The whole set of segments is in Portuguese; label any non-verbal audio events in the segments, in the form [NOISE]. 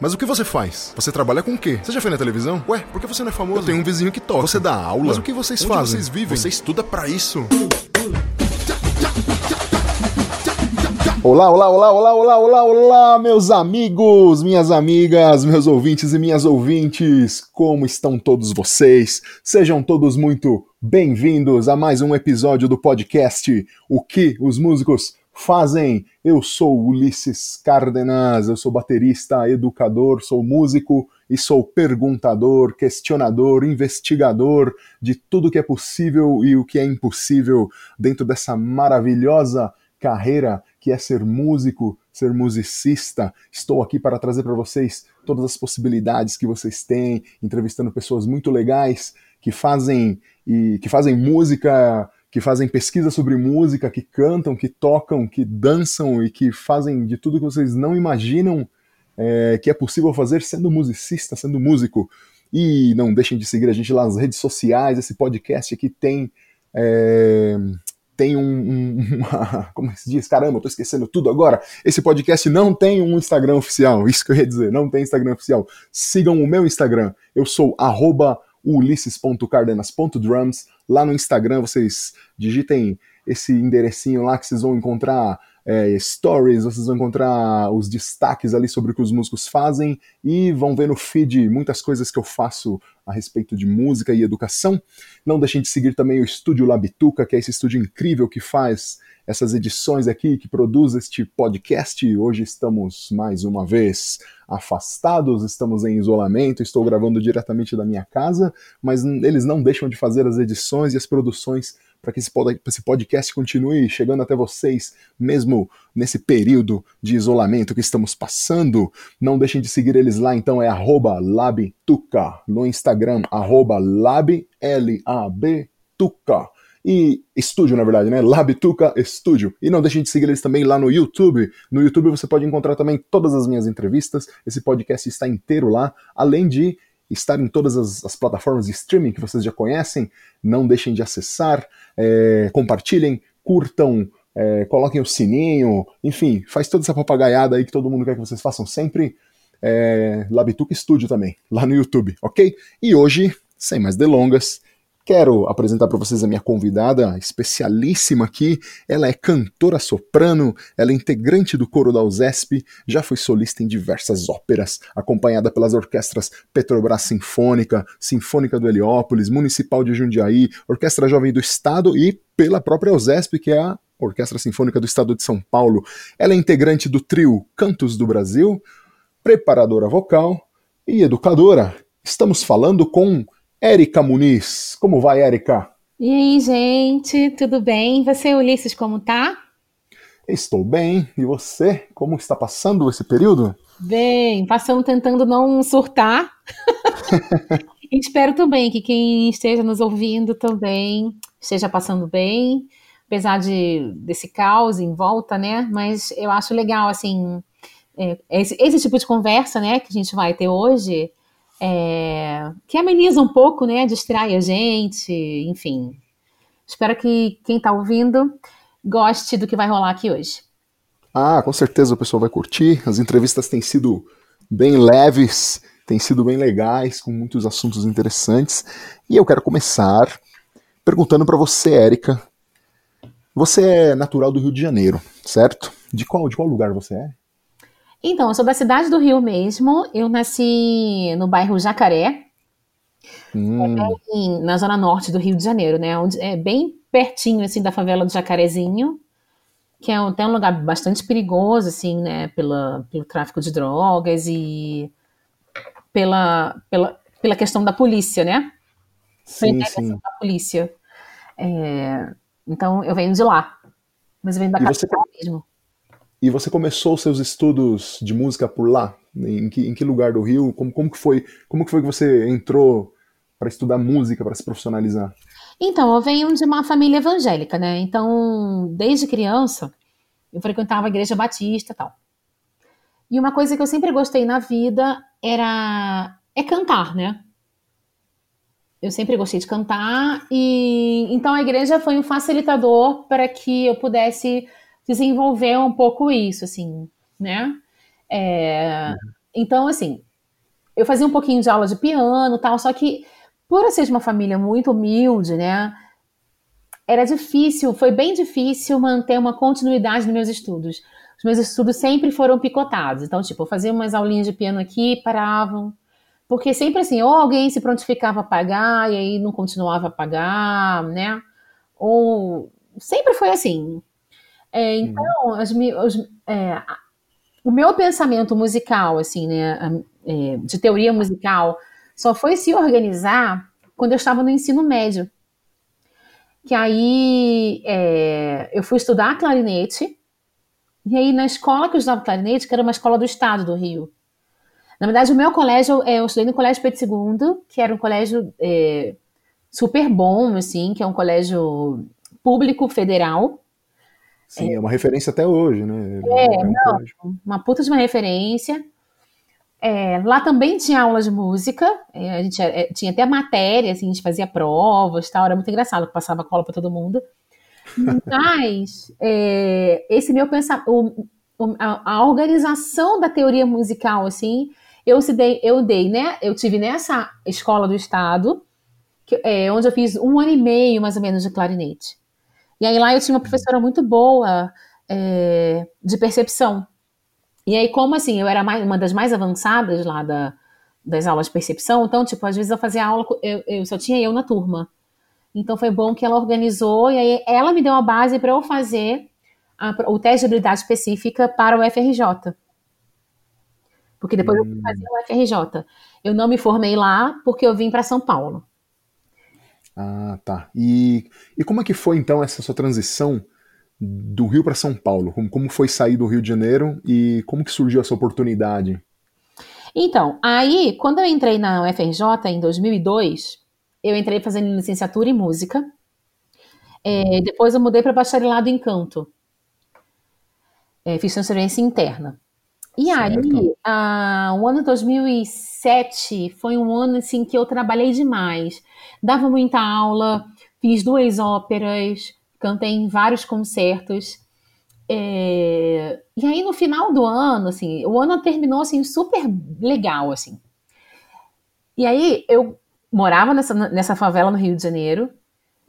Mas o que você faz? Você trabalha com o quê? Você já foi na televisão? Ué, por que você não é famoso? Eu tenho um vizinho que toca. Você dá aula? Mas o que vocês Onde fazem? vocês vivem? Você estuda pra isso? Olá, olá, olá, olá, olá, olá, olá, meus amigos, minhas amigas, meus ouvintes e minhas ouvintes, como estão todos vocês? Sejam todos muito bem-vindos a mais um episódio do podcast O que os músicos fazem. Eu sou Ulisses Cárdenas, eu sou baterista, educador, sou músico e sou perguntador, questionador, investigador de tudo que é possível e o que é impossível dentro dessa maravilhosa carreira que é ser músico, ser musicista. Estou aqui para trazer para vocês todas as possibilidades que vocês têm, entrevistando pessoas muito legais que fazem e que fazem música, que fazem pesquisa sobre música, que cantam, que tocam, que dançam e que fazem de tudo que vocês não imaginam é, que é possível fazer sendo musicista, sendo músico. E não deixem de seguir a gente lá nas redes sociais. Esse podcast aqui tem é, tem um, um [LAUGHS] uma, como se diz? Caramba, eu tô esquecendo tudo agora. Esse podcast não tem um Instagram oficial, [LAUGHS] isso que eu ia dizer, não tem Instagram oficial. Sigam o meu Instagram, eu sou arroba ulisses.cardenas.drums. Lá no Instagram vocês digitem esse enderecinho lá que vocês vão encontrar é, stories, vocês vão encontrar os destaques ali sobre o que os músicos fazem e vão ver no feed muitas coisas que eu faço a respeito de música e educação. Não deixem de seguir também o Estúdio Labituca, que é esse estúdio incrível que faz essas edições aqui, que produz este podcast. Hoje estamos mais uma vez afastados, estamos em isolamento, estou gravando diretamente da minha casa, mas eles não deixam de fazer as edições e as produções para que esse podcast continue chegando até vocês, mesmo nesse período de isolamento que estamos passando. Não deixem de seguir eles lá, então é labtuca no Instagram, lab, L-A-B, tuca. E estúdio, na verdade, né? Labtuca Estúdio. E não deixem de seguir eles também lá no YouTube. No YouTube você pode encontrar também todas as minhas entrevistas. Esse podcast está inteiro lá, além de estar em todas as, as, plataformas de streaming que vocês já conhecem. Não deixem de acessar, é, compartilhem, curtam, é, coloquem o sininho, enfim, faz toda essa papagaiada aí que todo mundo quer que vocês façam sempre. É, Labituca Studio também, lá no YouTube, ok? E hoje, sem mais delongas, Quero apresentar para vocês a minha convidada especialíssima aqui. Ela é cantora soprano, ela é integrante do coro da USESP, já foi solista em diversas óperas, acompanhada pelas orquestras Petrobras Sinfônica, Sinfônica do Heliópolis, Municipal de Jundiaí, Orquestra Jovem do Estado e pela própria USESP, que é a Orquestra Sinfônica do Estado de São Paulo. Ela é integrante do trio Cantos do Brasil, preparadora vocal e educadora. Estamos falando com Érica Muniz. Como vai, Érica? E aí, gente, tudo bem? Você, Ulisses, como tá? Estou bem. E você? Como está passando esse período? Bem, passando tentando não surtar. [LAUGHS] espero também que quem esteja nos ouvindo também esteja passando bem, apesar de desse caos em volta, né? Mas eu acho legal, assim, é, esse, esse tipo de conversa, né, que a gente vai ter hoje é, que ameniza um pouco, né? Distrai a gente, enfim. Espero que quem está ouvindo goste do que vai rolar aqui hoje. Ah, com certeza o pessoal vai curtir. As entrevistas têm sido bem leves, têm sido bem legais, com muitos assuntos interessantes. E eu quero começar perguntando para você, Érica. Você é natural do Rio de Janeiro, certo? De qual, de qual lugar você é? Então, eu sou da cidade do Rio mesmo. Eu nasci no bairro Jacaré, hum. é na zona norte do Rio de Janeiro, né? Onde é bem pertinho assim da favela do Jacarezinho, que é até um lugar bastante perigoso, assim, né? Pela, pelo tráfico de drogas e pela, pela, pela questão da polícia, né? Sim, sim. da polícia. É, então, eu venho de lá. Mas eu venho da capital você... mesmo. E você começou seus estudos de música por lá? Em que, em que lugar do Rio? Como, como, que foi, como que foi que você entrou para estudar música, para se profissionalizar? Então, eu venho de uma família evangélica, né? Então, desde criança, eu frequentava a igreja batista e tal. E uma coisa que eu sempre gostei na vida era é cantar, né? Eu sempre gostei de cantar e então a igreja foi um facilitador para que eu pudesse desenvolver um pouco isso, assim, né? É, então, assim, eu fazia um pouquinho de aula de piano tal, só que por eu ser de uma família muito humilde, né? Era difícil, foi bem difícil manter uma continuidade nos meus estudos. Os meus estudos sempre foram picotados. Então, tipo, eu fazia umas aulinhas de piano aqui, paravam. Porque sempre assim, ou alguém se prontificava a pagar e aí não continuava a pagar, né? Ou sempre foi assim. É, então, as, os, é, o meu pensamento musical, assim, né, é, de teoria musical, só foi se organizar quando eu estava no ensino médio. Que aí é, eu fui estudar clarinete, e aí na escola que eu estudava clarinete, que era uma escola do estado do Rio. Na verdade, o meu colégio, é, eu estudei no Colégio Pedro II, que era um colégio é, super bom, assim, que é um colégio público federal. Sim, é, é uma referência até hoje, né? É, é um não, uma puta de uma referência. É, lá também tinha aula de música, é, a gente é, tinha até matéria, assim, a gente fazia provas tal, era muito engraçado, passava cola para todo mundo. Mas é, esse meu pensamento, a, a, organização da teoria musical, assim, eu, dei, eu dei, né? Eu tive nessa escola do estado, que, é, onde eu fiz um ano e meio, mais ou menos, de clarinete. E aí lá eu tinha uma professora muito boa é, de percepção. E aí, como assim, eu era mais, uma das mais avançadas lá da, das aulas de percepção, então, tipo, às vezes eu fazia aula, eu, eu só tinha eu na turma. Então foi bom que ela organizou, e aí ela me deu uma base para eu fazer a, o teste de habilidade específica para o FRJ. Porque depois hum. eu fui fazer o FRJ. Eu não me formei lá porque eu vim para São Paulo. Ah, tá. E, e como é que foi então essa sua transição do Rio para São Paulo? Como, como foi sair do Rio de Janeiro e como que surgiu essa oportunidade? Então, aí, quando eu entrei na UFRJ em 2002, eu entrei fazendo licenciatura em música. É, depois eu mudei para bacharelado em canto. É, fiz transferência interna. E certo. aí, a, o ano 2007 foi um ano assim que eu trabalhei demais. Dava muita aula, fiz duas óperas, cantei em vários concertos. É... E aí no final do ano, assim, o ano terminou assim super legal, assim. E aí eu morava nessa, nessa favela no Rio de Janeiro.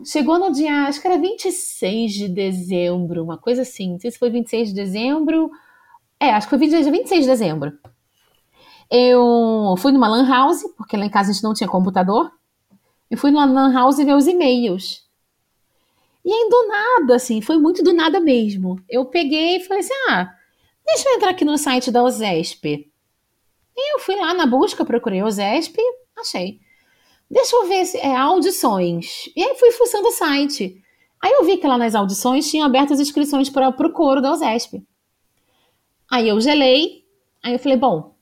Chegou no dia, acho que era 26 de dezembro, uma coisa assim. Não sei se foi 26 de dezembro. É, acho que foi 26, 26 de dezembro. Eu fui numa lan house, porque lá em casa a gente não tinha computador. Eu fui numa lan house ver os e-mails. E aí, do nada, assim, foi muito do nada mesmo. Eu peguei e falei assim: ah, deixa eu entrar aqui no site da OSESP. E eu fui lá na busca, procurei OSESP, achei. Deixa eu ver se é audições. E aí fui fuçando o site. Aí eu vi que lá nas audições tinham aberto as inscrições para o coro da OSESP. Aí eu gelei, aí eu falei, bom,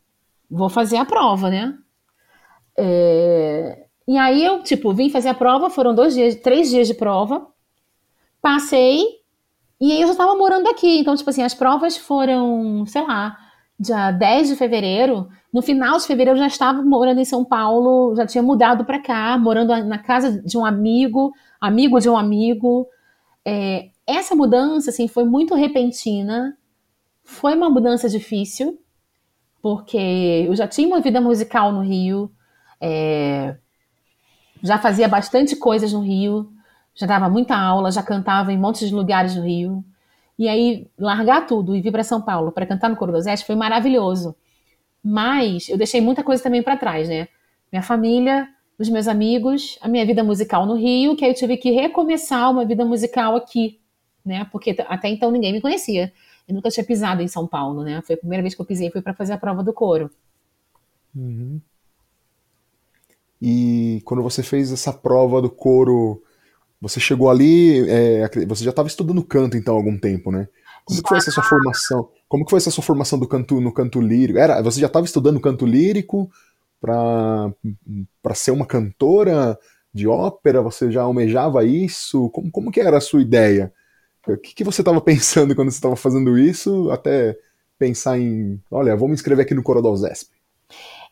vou fazer a prova, né? É... E aí eu, tipo, vim fazer a prova, foram dois dias, três dias de prova. Passei, e aí eu já estava morando aqui. Então, tipo assim, as provas foram, sei lá, dia 10 de fevereiro. No final de fevereiro eu já estava morando em São Paulo, já tinha mudado para cá, morando na casa de um amigo, amigo de um amigo. É, essa mudança, assim, foi muito repentina. Foi uma mudança difícil, porque eu já tinha uma vida musical no Rio, é, já fazia bastante coisas no Rio, já dava muita aula, já cantava em montes de lugares no Rio. E aí, largar tudo e vir para São Paulo para cantar no Coro do Oeste foi maravilhoso. Mas eu deixei muita coisa também para trás, né? Minha família, os meus amigos, a minha vida musical no Rio, que aí eu tive que recomeçar uma vida musical aqui, né? Porque até então ninguém me conhecia. Eu nunca tinha pisado em São Paulo, né? Foi a primeira vez que eu pisei, foi para fazer a prova do coro. Uhum. E quando você fez essa prova do coro você chegou ali, é, você já estava estudando canto então há algum tempo, né? Como que foi essa sua formação? Como que foi essa sua formação do canto no canto lírico? Era, você já estava estudando canto lírico para para ser uma cantora de ópera? Você já almejava isso? Como, como que era a sua ideia? O que, que você estava [LAUGHS] pensando quando você estava fazendo isso? Até pensar em, olha, vou me inscrever aqui no coro da USESP.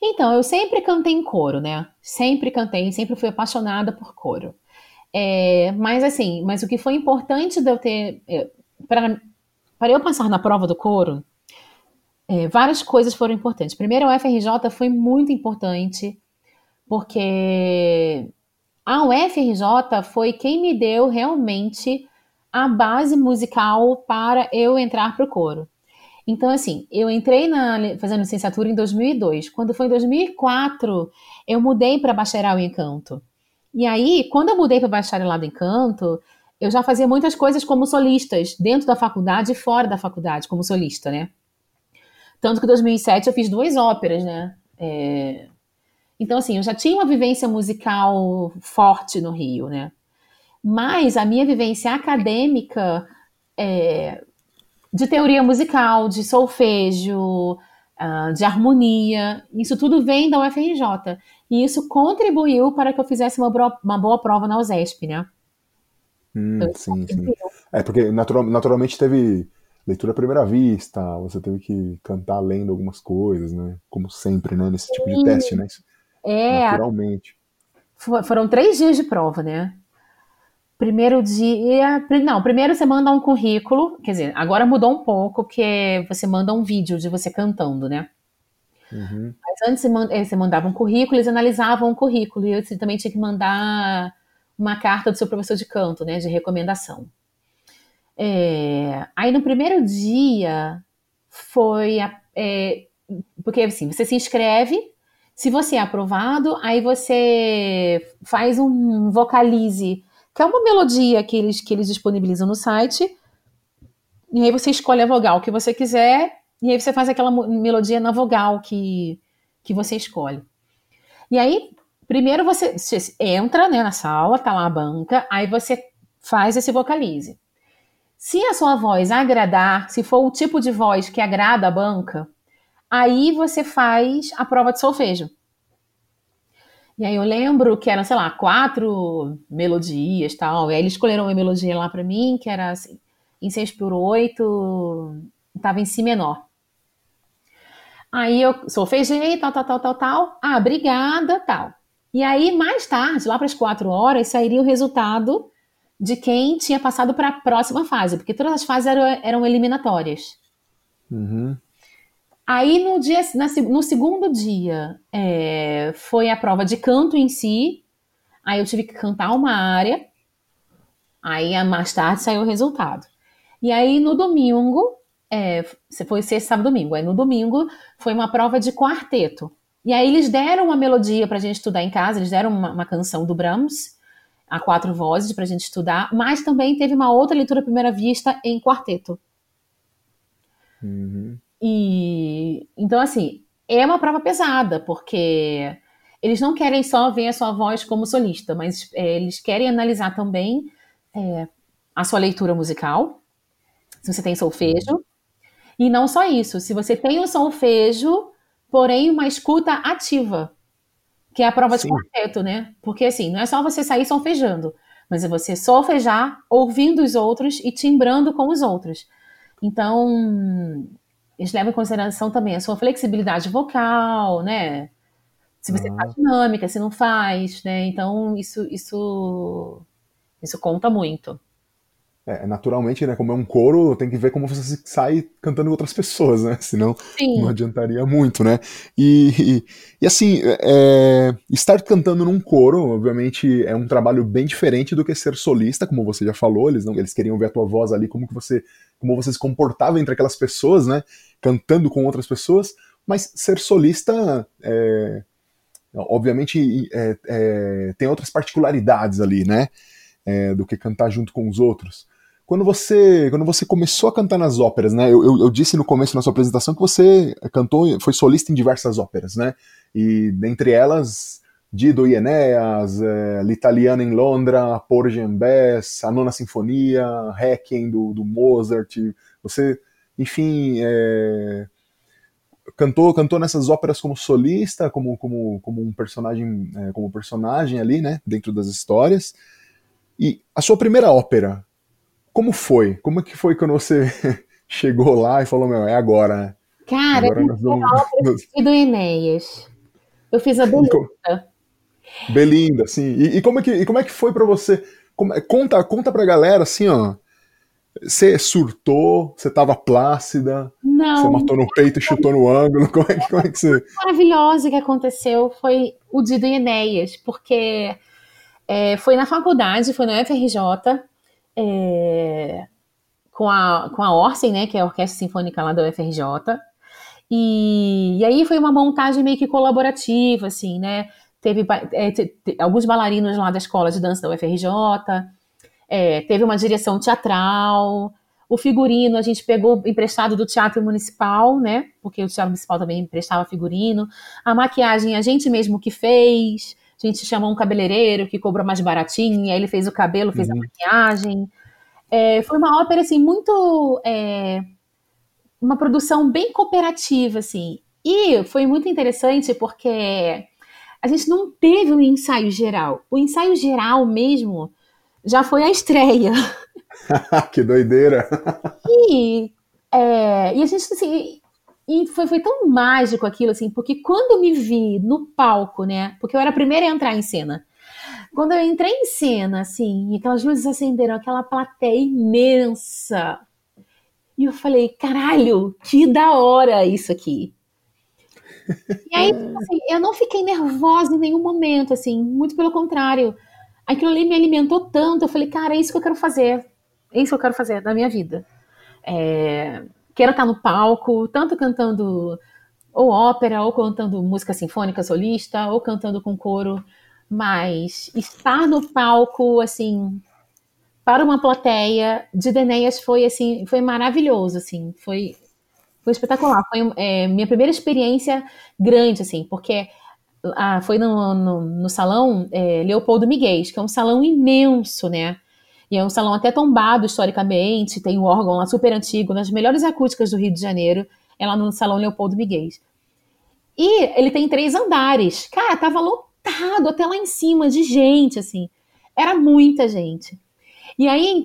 Então, eu sempre cantei em coro, né? Sempre cantei, sempre fui apaixonada por coro. É, mas assim, mas o que foi importante de eu ter. É, para eu passar na prova do coro, é, várias coisas foram importantes. Primeiro, a UFRJ foi muito importante, porque a UFRJ foi quem me deu realmente a base musical para eu entrar para o coro. Então, assim, eu entrei na, fazendo licenciatura em 2002. Quando foi em 2004, eu mudei para bacharel em canto. E aí, quando eu mudei para bacharelado em canto, eu já fazia muitas coisas como solistas, dentro da faculdade e fora da faculdade, como solista, né? Tanto que em 2007 eu fiz duas óperas, né? É... Então, assim, eu já tinha uma vivência musical forte no Rio, né? Mas a minha vivência acadêmica é, de teoria musical, de solfejo, uh, de harmonia, isso tudo vem da UFRJ. E isso contribuiu para que eu fizesse uma, uma boa prova na USESP, né? Hum, então, sim, sim. É, porque natural, naturalmente teve leitura à primeira vista, você teve que cantar lendo algumas coisas, né? Como sempre, né? Nesse tipo de teste, né? É. Naturalmente. Foram três dias de prova, né? Primeiro dia. Não, primeiro você manda um currículo. Quer dizer, agora mudou um pouco, porque você manda um vídeo de você cantando, né? Uhum. Mas antes você mandava um currículo, eles analisavam o currículo. E você também tinha que mandar uma carta do seu professor de canto, né? De recomendação. É, aí no primeiro dia foi. É, porque assim, você se inscreve. Se você é aprovado, aí você faz um vocalize que é uma melodia que eles, que eles disponibilizam no site. E aí você escolhe a vogal que você quiser, e aí você faz aquela melodia na vogal que, que você escolhe. E aí, primeiro você, você entra né, na sala, tá lá a banca, aí você faz esse vocalize. Se a sua voz agradar, se for o tipo de voz que agrada a banca, aí você faz a prova de solfejo. E aí eu lembro que eram, sei lá, quatro melodias tal. E aí eles escolheram uma melodia lá para mim, que era assim, em 6 por 8, tava em si menor. Aí eu solfejei, tal, tal, tal, tal, tal. Ah, obrigada, tal. E aí, mais tarde, lá para as quatro horas, sairia o resultado de quem tinha passado para a próxima fase, porque todas as fases eram, eram eliminatórias. Uhum. Aí no dia, na, no segundo dia é, foi a prova de canto em si. Aí eu tive que cantar uma área. Aí mais tarde saiu o resultado. E aí no domingo, é, foi sexta, sábado, domingo. Aí no domingo foi uma prova de quarteto. E aí eles deram uma melodia para a gente estudar em casa. Eles deram uma, uma canção do Brahms a quatro vozes para a gente estudar. Mas também teve uma outra leitura à primeira vista em quarteto. Uhum. E então, assim, é uma prova pesada, porque eles não querem só ver a sua voz como solista, mas é, eles querem analisar também é, a sua leitura musical, se você tem solfejo. E não só isso, se você tem o solfejo, porém uma escuta ativa, que é a prova Sim. de quarteto, né? Porque assim, não é só você sair solfejando, mas é você solfejar, ouvindo os outros e timbrando com os outros. Então, eles levam em consideração também a sua flexibilidade vocal, né? Se você faz dinâmica, se não faz, né? Então, isso, isso, isso conta muito. É, naturalmente, né? Como é um coro, tem que ver como você sai cantando outras pessoas, né? Senão Sim. não adiantaria muito, né? E, e, e assim, é, estar cantando num coro, obviamente, é um trabalho bem diferente do que ser solista, como você já falou. Eles não, eles queriam ver a tua voz ali, como que você, como você se comportava entre aquelas pessoas, né? Cantando com outras pessoas. Mas ser solista, é, obviamente, é, é tem outras particularidades ali, né? É, do que cantar junto com os outros quando você quando você começou a cantar nas óperas, né? Eu, eu, eu, disse no começo da sua apresentação que você cantou, foi solista em diversas óperas, né? E dentre elas, Dido e Enéas, é, L'Italiana em Londra, Porgy and Bess, a Nona Sinfonia, Requiem do, do Mozart. Você, enfim, é, cantou cantou nessas óperas como solista, como como, como um personagem é, como personagem ali, né? Dentro das histórias. E a sua primeira ópera, como foi? Como é que foi quando você [LAUGHS] chegou lá e falou, meu, é agora, né? Cara, agora eu fiz vamos... a obra [LAUGHS] do Enéas. Eu fiz a Belinda. Belinda, sim. E, e, como, é que, e como é que foi para você? Como, conta, conta pra galera, assim, ó. Você surtou? Você tava plácida? Não. Você matou no peito e chutou no ângulo? Como é, como é que você. [LAUGHS] Maravilhoso que aconteceu foi o Dido e Enéas, porque é, foi na faculdade, foi na UFRJ, é, com, a, com a Orsen, né, que é a Orquestra Sinfônica lá da UFRJ. E, e aí foi uma montagem meio que colaborativa, assim, né? Teve é, te, te, alguns bailarinos lá da escola de dança da UFRJ, é, teve uma direção teatral, o figurino a gente pegou emprestado do Teatro Municipal, né? Porque o Teatro Municipal também emprestava figurino. A maquiagem a gente mesmo que fez. A gente chamou um cabeleireiro que cobrou mais baratinho, aí ele fez o cabelo, fez uhum. a maquiagem. É, foi uma ópera, assim, muito... É, uma produção bem cooperativa, assim. E foi muito interessante porque a gente não teve um ensaio geral. O ensaio geral mesmo já foi a estreia. [LAUGHS] que doideira! E, é, e a gente, assim, e foi, foi tão mágico aquilo, assim, porque quando eu me vi no palco, né, porque eu era a primeira a entrar em cena, quando eu entrei em cena, assim, e aquelas luzes acenderam, aquela plateia imensa, e eu falei, caralho, que da hora isso aqui. E aí, assim, eu não fiquei nervosa em nenhum momento, assim, muito pelo contrário. Aquilo ali me alimentou tanto, eu falei, cara, é isso que eu quero fazer. É isso que eu quero fazer na minha vida. É, quero estar no palco, tanto cantando ou ópera, ou cantando música sinfônica solista, ou cantando com coro, mas estar no palco, assim, para uma plateia de Denéias foi, assim, foi maravilhoso, assim, foi, foi espetacular. Foi é, minha primeira experiência grande, assim, porque ah, foi no, no, no salão é, Leopoldo Miguel, que é um salão imenso, né? E é um salão até tombado historicamente, tem um órgão lá super antigo, nas melhores acústicas do Rio de Janeiro, é lá no salão Leopoldo Miguel. E ele tem três andares. Cara, tava lotado até lá em cima de gente, assim. Era muita gente. E aí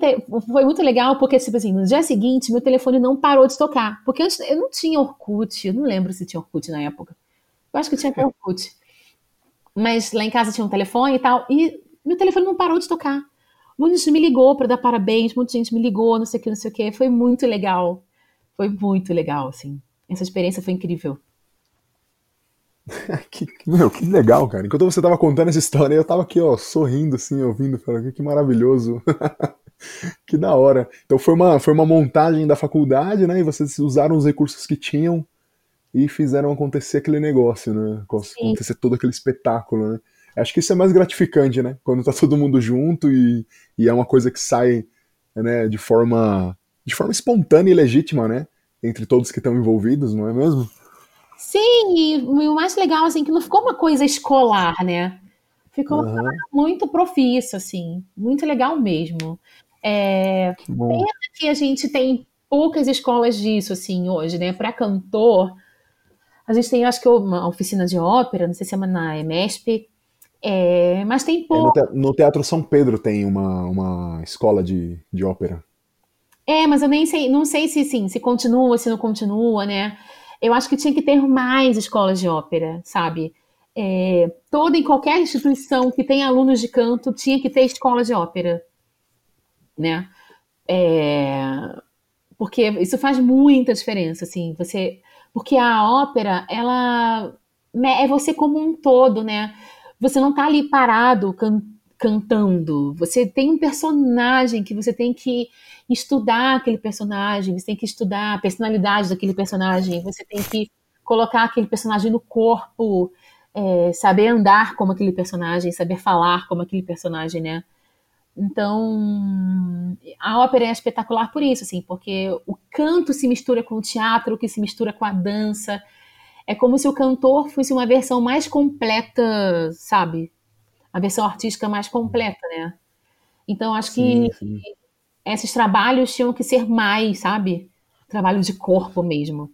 foi muito legal, porque, tipo assim, no dia seguinte, meu telefone não parou de tocar. Porque antes eu não tinha Orkut, eu não lembro se tinha Orkut na época. Eu acho que tinha até Orkut. Mas lá em casa tinha um telefone e tal, e meu telefone não parou de tocar. Muita gente me ligou para dar parabéns, muita gente me ligou, não sei o que, não sei o que. Foi muito legal. Foi muito legal, assim. Essa experiência foi incrível. [LAUGHS] que, meu, que legal, cara. Enquanto você tava contando essa história, eu tava aqui, ó, sorrindo, assim, ouvindo, falando, que maravilhoso. [LAUGHS] que da hora. Então foi uma, foi uma montagem da faculdade, né? E vocês usaram os recursos que tinham e fizeram acontecer aquele negócio, né? Acontecer todo aquele espetáculo, né? Acho que isso é mais gratificante, né? Quando tá todo mundo junto e, e é uma coisa que sai né, de forma de forma espontânea e legítima, né? Entre todos que estão envolvidos, não é mesmo? Sim, e o mais legal, assim, que não ficou uma coisa escolar, né? Ficou uhum. muito profício, assim, muito legal mesmo. É, pena que a gente tem poucas escolas disso, assim, hoje, né? Para cantor, a gente tem, acho que, uma oficina de ópera, não sei se é na EMESP, é, mas tem pouco. É, no, Teatro São Pedro tem uma, uma escola de, de ópera. É, mas eu nem sei, não sei se sim, se continua, se não continua, né? Eu acho que tinha que ter mais escolas de ópera, sabe? É, toda em qualquer instituição que tem alunos de canto tinha que ter escola de ópera, né? É, porque isso faz muita diferença, assim. Você, porque a ópera, ela é você como um todo, né? você não está ali parado can cantando. Você tem um personagem que você tem que estudar aquele personagem, você tem que estudar a personalidade daquele personagem, você tem que colocar aquele personagem no corpo, é, saber andar como aquele personagem, saber falar como aquele personagem, né? Então, a ópera é espetacular por isso, assim, porque o canto se mistura com o teatro, que se mistura com a dança, é como se o cantor fosse uma versão mais completa, sabe? A versão artística mais completa, né? Então, acho sim, que sim. esses trabalhos tinham que ser mais, sabe? Trabalho de corpo mesmo.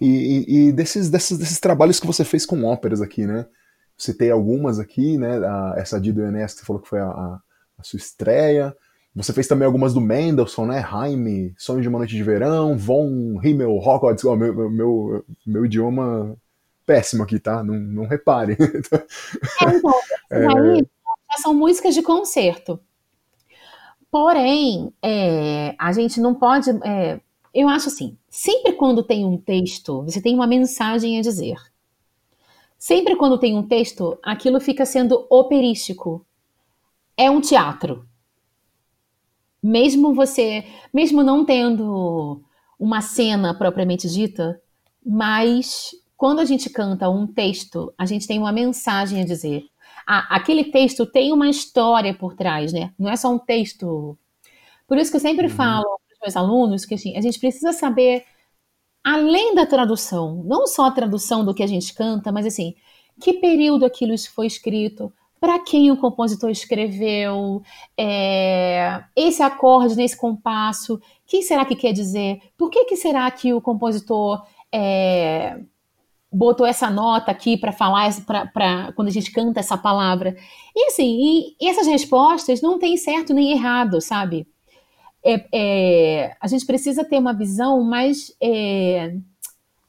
E, e, e desses, desses, desses trabalhos que você fez com óperas aqui, né? Citei algumas aqui, né? A, essa de do Enes, que você falou que foi a, a, a sua estreia. Você fez também algumas do Mendelssohn, né? Jaime, Sonho de uma Noite de Verão, Von Himmel, Hogwarts. Oh, meu, meu, meu idioma péssimo aqui, tá? Não, não repare. [LAUGHS] É, então, [LAUGHS] é... aí são músicas de concerto. Porém, é, a gente não pode. É, eu acho assim: sempre quando tem um texto, você tem uma mensagem a dizer. Sempre quando tem um texto, aquilo fica sendo operístico. É um teatro. Mesmo você, mesmo não tendo uma cena propriamente dita, mas quando a gente canta um texto, a gente tem uma mensagem a dizer. Ah, aquele texto tem uma história por trás, né? Não é só um texto. Por isso que eu sempre uhum. falo para os meus alunos que assim, a gente precisa saber, além da tradução, não só a tradução do que a gente canta, mas assim, que período aquilo foi escrito, para quem o compositor escreveu, é, esse acorde nesse compasso, quem será que quer dizer? Por que, que será que o compositor é, botou essa nota aqui para falar, para quando a gente canta essa palavra? E assim, e, essas respostas não tem certo nem errado, sabe? É, é, a gente precisa ter uma visão mais é,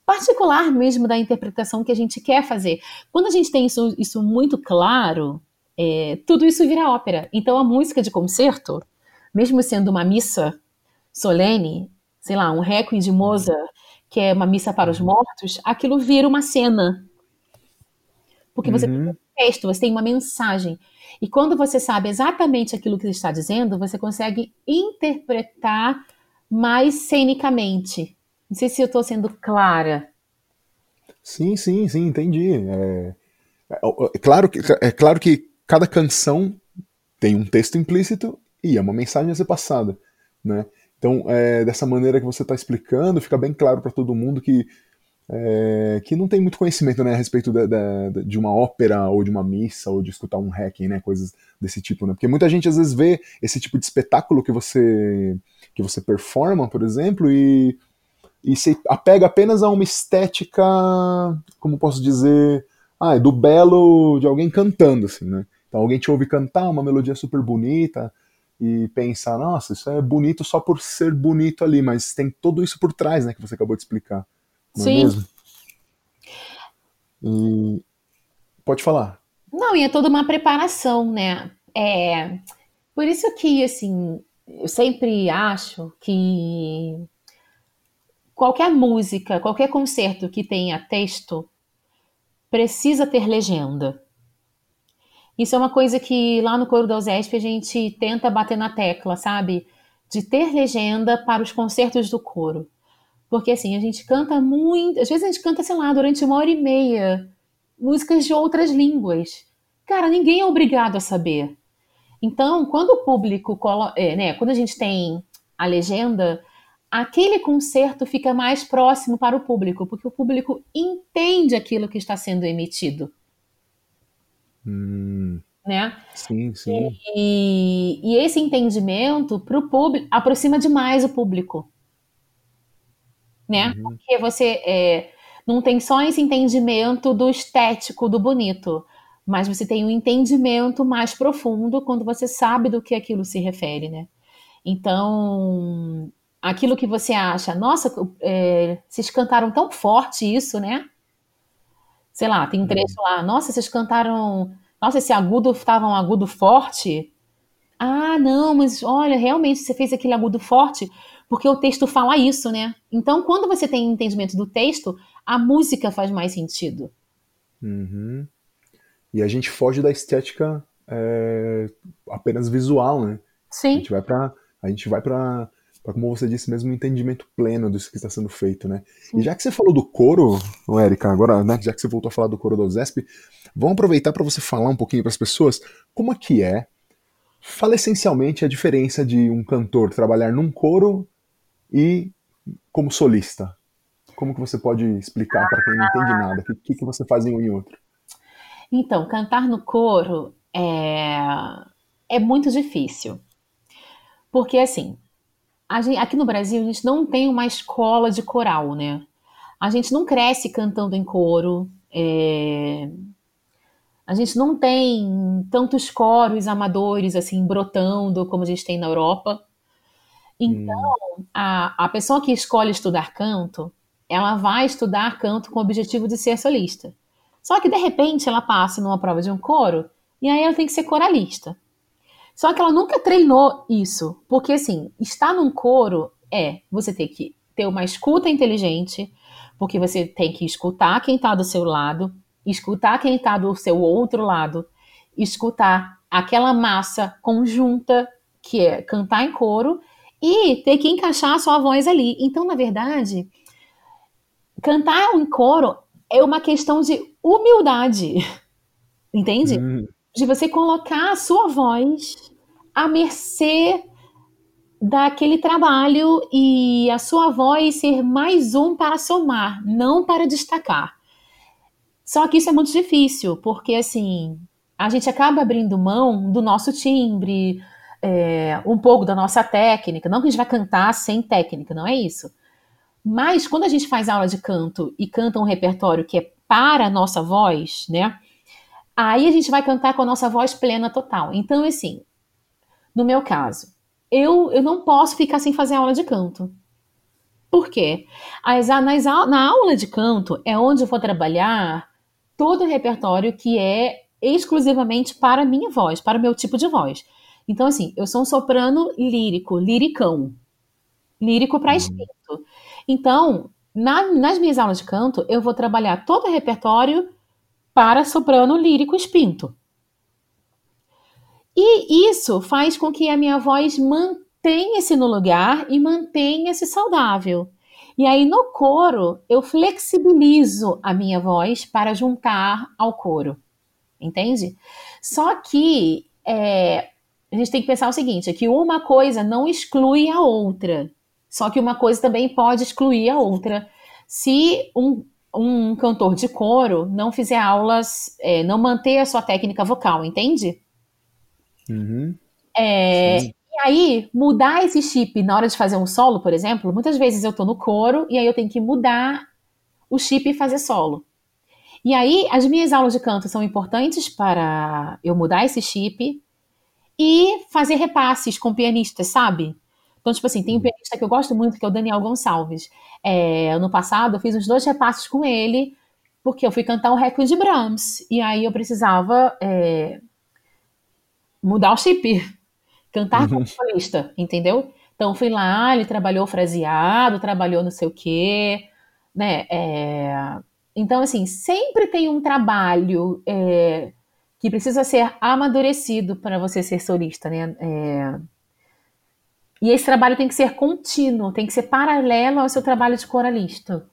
particular mesmo da interpretação que a gente quer fazer. Quando a gente tem isso, isso muito claro, é, tudo isso vira ópera. Então a música de concerto, mesmo sendo uma missa solene, sei lá, um requiem de Mozart, que é uma missa para os mortos, aquilo vira uma cena. Porque você uhum. tem um texto, você tem uma mensagem. E quando você sabe exatamente aquilo que ele está dizendo, você consegue interpretar mais cenicamente. Não sei se eu estou sendo clara. Sim, sim, sim, entendi. É, é, é, claro que, é claro que cada canção tem um texto implícito e é uma mensagem a ser passada, né? Então, é, dessa maneira que você está explicando, fica bem claro para todo mundo que é, que não tem muito conhecimento né, a respeito de, de, de, uma ópera ou de uma missa ou de escutar um hacking, né, coisas desse tipo, né? Porque muita gente às vezes vê esse tipo de espetáculo que você que você performa, por exemplo, e e se apega apenas a uma estética, como posso dizer, ah, é do belo de alguém cantando, assim, né? Então alguém te ouve cantar uma melodia super bonita e pensa, nossa, isso é bonito só por ser bonito ali, mas tem tudo isso por trás, né, que você acabou de explicar. Não é Sim. É mesmo? E... Pode falar. Não, e é toda uma preparação, né? É... Por isso que, assim, eu sempre acho que qualquer música, qualquer concerto que tenha texto precisa ter legenda. Isso é uma coisa que lá no Coro da USESP a gente tenta bater na tecla, sabe? De ter legenda para os concertos do coro. Porque assim, a gente canta muito. Às vezes a gente canta, sei lá, durante uma hora e meia, músicas de outras línguas. Cara, ninguém é obrigado a saber. Então, quando o público. É, né, quando a gente tem a legenda, aquele concerto fica mais próximo para o público, porque o público entende aquilo que está sendo emitido. Hum, né? Sim, sim. E, e esse entendimento para o público aproxima demais o público. Né? Uhum. Porque você é, não tem só esse entendimento do estético, do bonito, mas você tem um entendimento mais profundo quando você sabe do que aquilo se refere, né? Então, aquilo que você acha, nossa, é, vocês cantaram tão forte isso, né? Sei lá, tem um uhum. trecho lá, nossa, vocês cantaram, nossa, esse agudo estava um agudo forte. Ah, não, mas olha, realmente você fez aquele agudo forte porque o texto fala isso, né? Então, quando você tem entendimento do texto, a música faz mais sentido. Uhum. E a gente foge da estética é, apenas visual, né? Sim. A gente vai para a gente vai para para, como você disse mesmo, um entendimento pleno disso que está sendo feito, né? Sim. E já que você falou do coro, Érica, agora, né, já que você voltou a falar do coro do Zesp, vamos aproveitar para você falar um pouquinho para as pessoas como é que é, fala essencialmente a diferença de um cantor trabalhar num coro e como solista. Como que você pode explicar para quem não entende nada? O que, que você faz em um e outro? Então, cantar no coro é, é muito difícil. Porque, assim, gente, aqui no Brasil a gente não tem uma escola de coral, né? A gente não cresce cantando em coro. É... A gente não tem tantos coros amadores assim brotando como a gente tem na Europa. Então, hum. a, a pessoa que escolhe estudar canto, ela vai estudar canto com o objetivo de ser solista. Só que de repente ela passa numa prova de um coro e aí ela tem que ser coralista. Só que ela nunca treinou isso, porque assim, estar num coro é você ter que ter uma escuta inteligente, porque você tem que escutar quem está do seu lado, escutar quem está do seu outro lado, escutar aquela massa conjunta que é cantar em coro e ter que encaixar a sua voz ali. Então, na verdade, cantar em coro é uma questão de humildade, [LAUGHS] entende? Hum. De você colocar a sua voz à mercê daquele trabalho e a sua voz ser mais um para somar, não para destacar. Só que isso é muito difícil, porque assim, a gente acaba abrindo mão do nosso timbre, é, um pouco da nossa técnica. Não que a gente vai cantar sem técnica, não é isso. Mas quando a gente faz aula de canto e canta um repertório que é para a nossa voz, né? Aí a gente vai cantar com a nossa voz plena total. Então, assim, no meu caso, eu, eu não posso ficar sem fazer aula de canto. Por quê? As, nas, na aula de canto é onde eu vou trabalhar todo o repertório que é exclusivamente para a minha voz, para o meu tipo de voz. Então, assim, eu sou um soprano lírico, liricão. Lírico para uhum. espírito. Então, na, nas minhas aulas de canto, eu vou trabalhar todo o repertório para soprano lírico espinto. E isso faz com que a minha voz mantenha-se no lugar e mantenha-se saudável. E aí no coro eu flexibilizo a minha voz para juntar ao coro, entende? Só que é, a gente tem que pensar o seguinte: é que uma coisa não exclui a outra. Só que uma coisa também pode excluir a outra. Se um, um cantor de coro não fizer aulas, é, não manter a sua técnica vocal, entende? Uhum. É, e aí, mudar esse chip na hora de fazer um solo, por exemplo, muitas vezes eu tô no coro e aí eu tenho que mudar o chip e fazer solo. E aí, as minhas aulas de canto são importantes para eu mudar esse chip e fazer repasses com pianistas, sabe? Então, tipo assim, tem um uhum. pianista que eu gosto muito, que é o Daniel Gonçalves. É, ano passado, eu fiz uns dois repasses com ele, porque eu fui cantar um Requiem de Brahms. E aí eu precisava é, mudar o chip, cantar como solista, entendeu? Então fui lá, ele trabalhou fraseado, trabalhou não sei o quê, né? É... Então, assim, sempre tem um trabalho é, que precisa ser amadurecido para você ser solista, né? É... E esse trabalho tem que ser contínuo, tem que ser paralelo ao seu trabalho de coralista.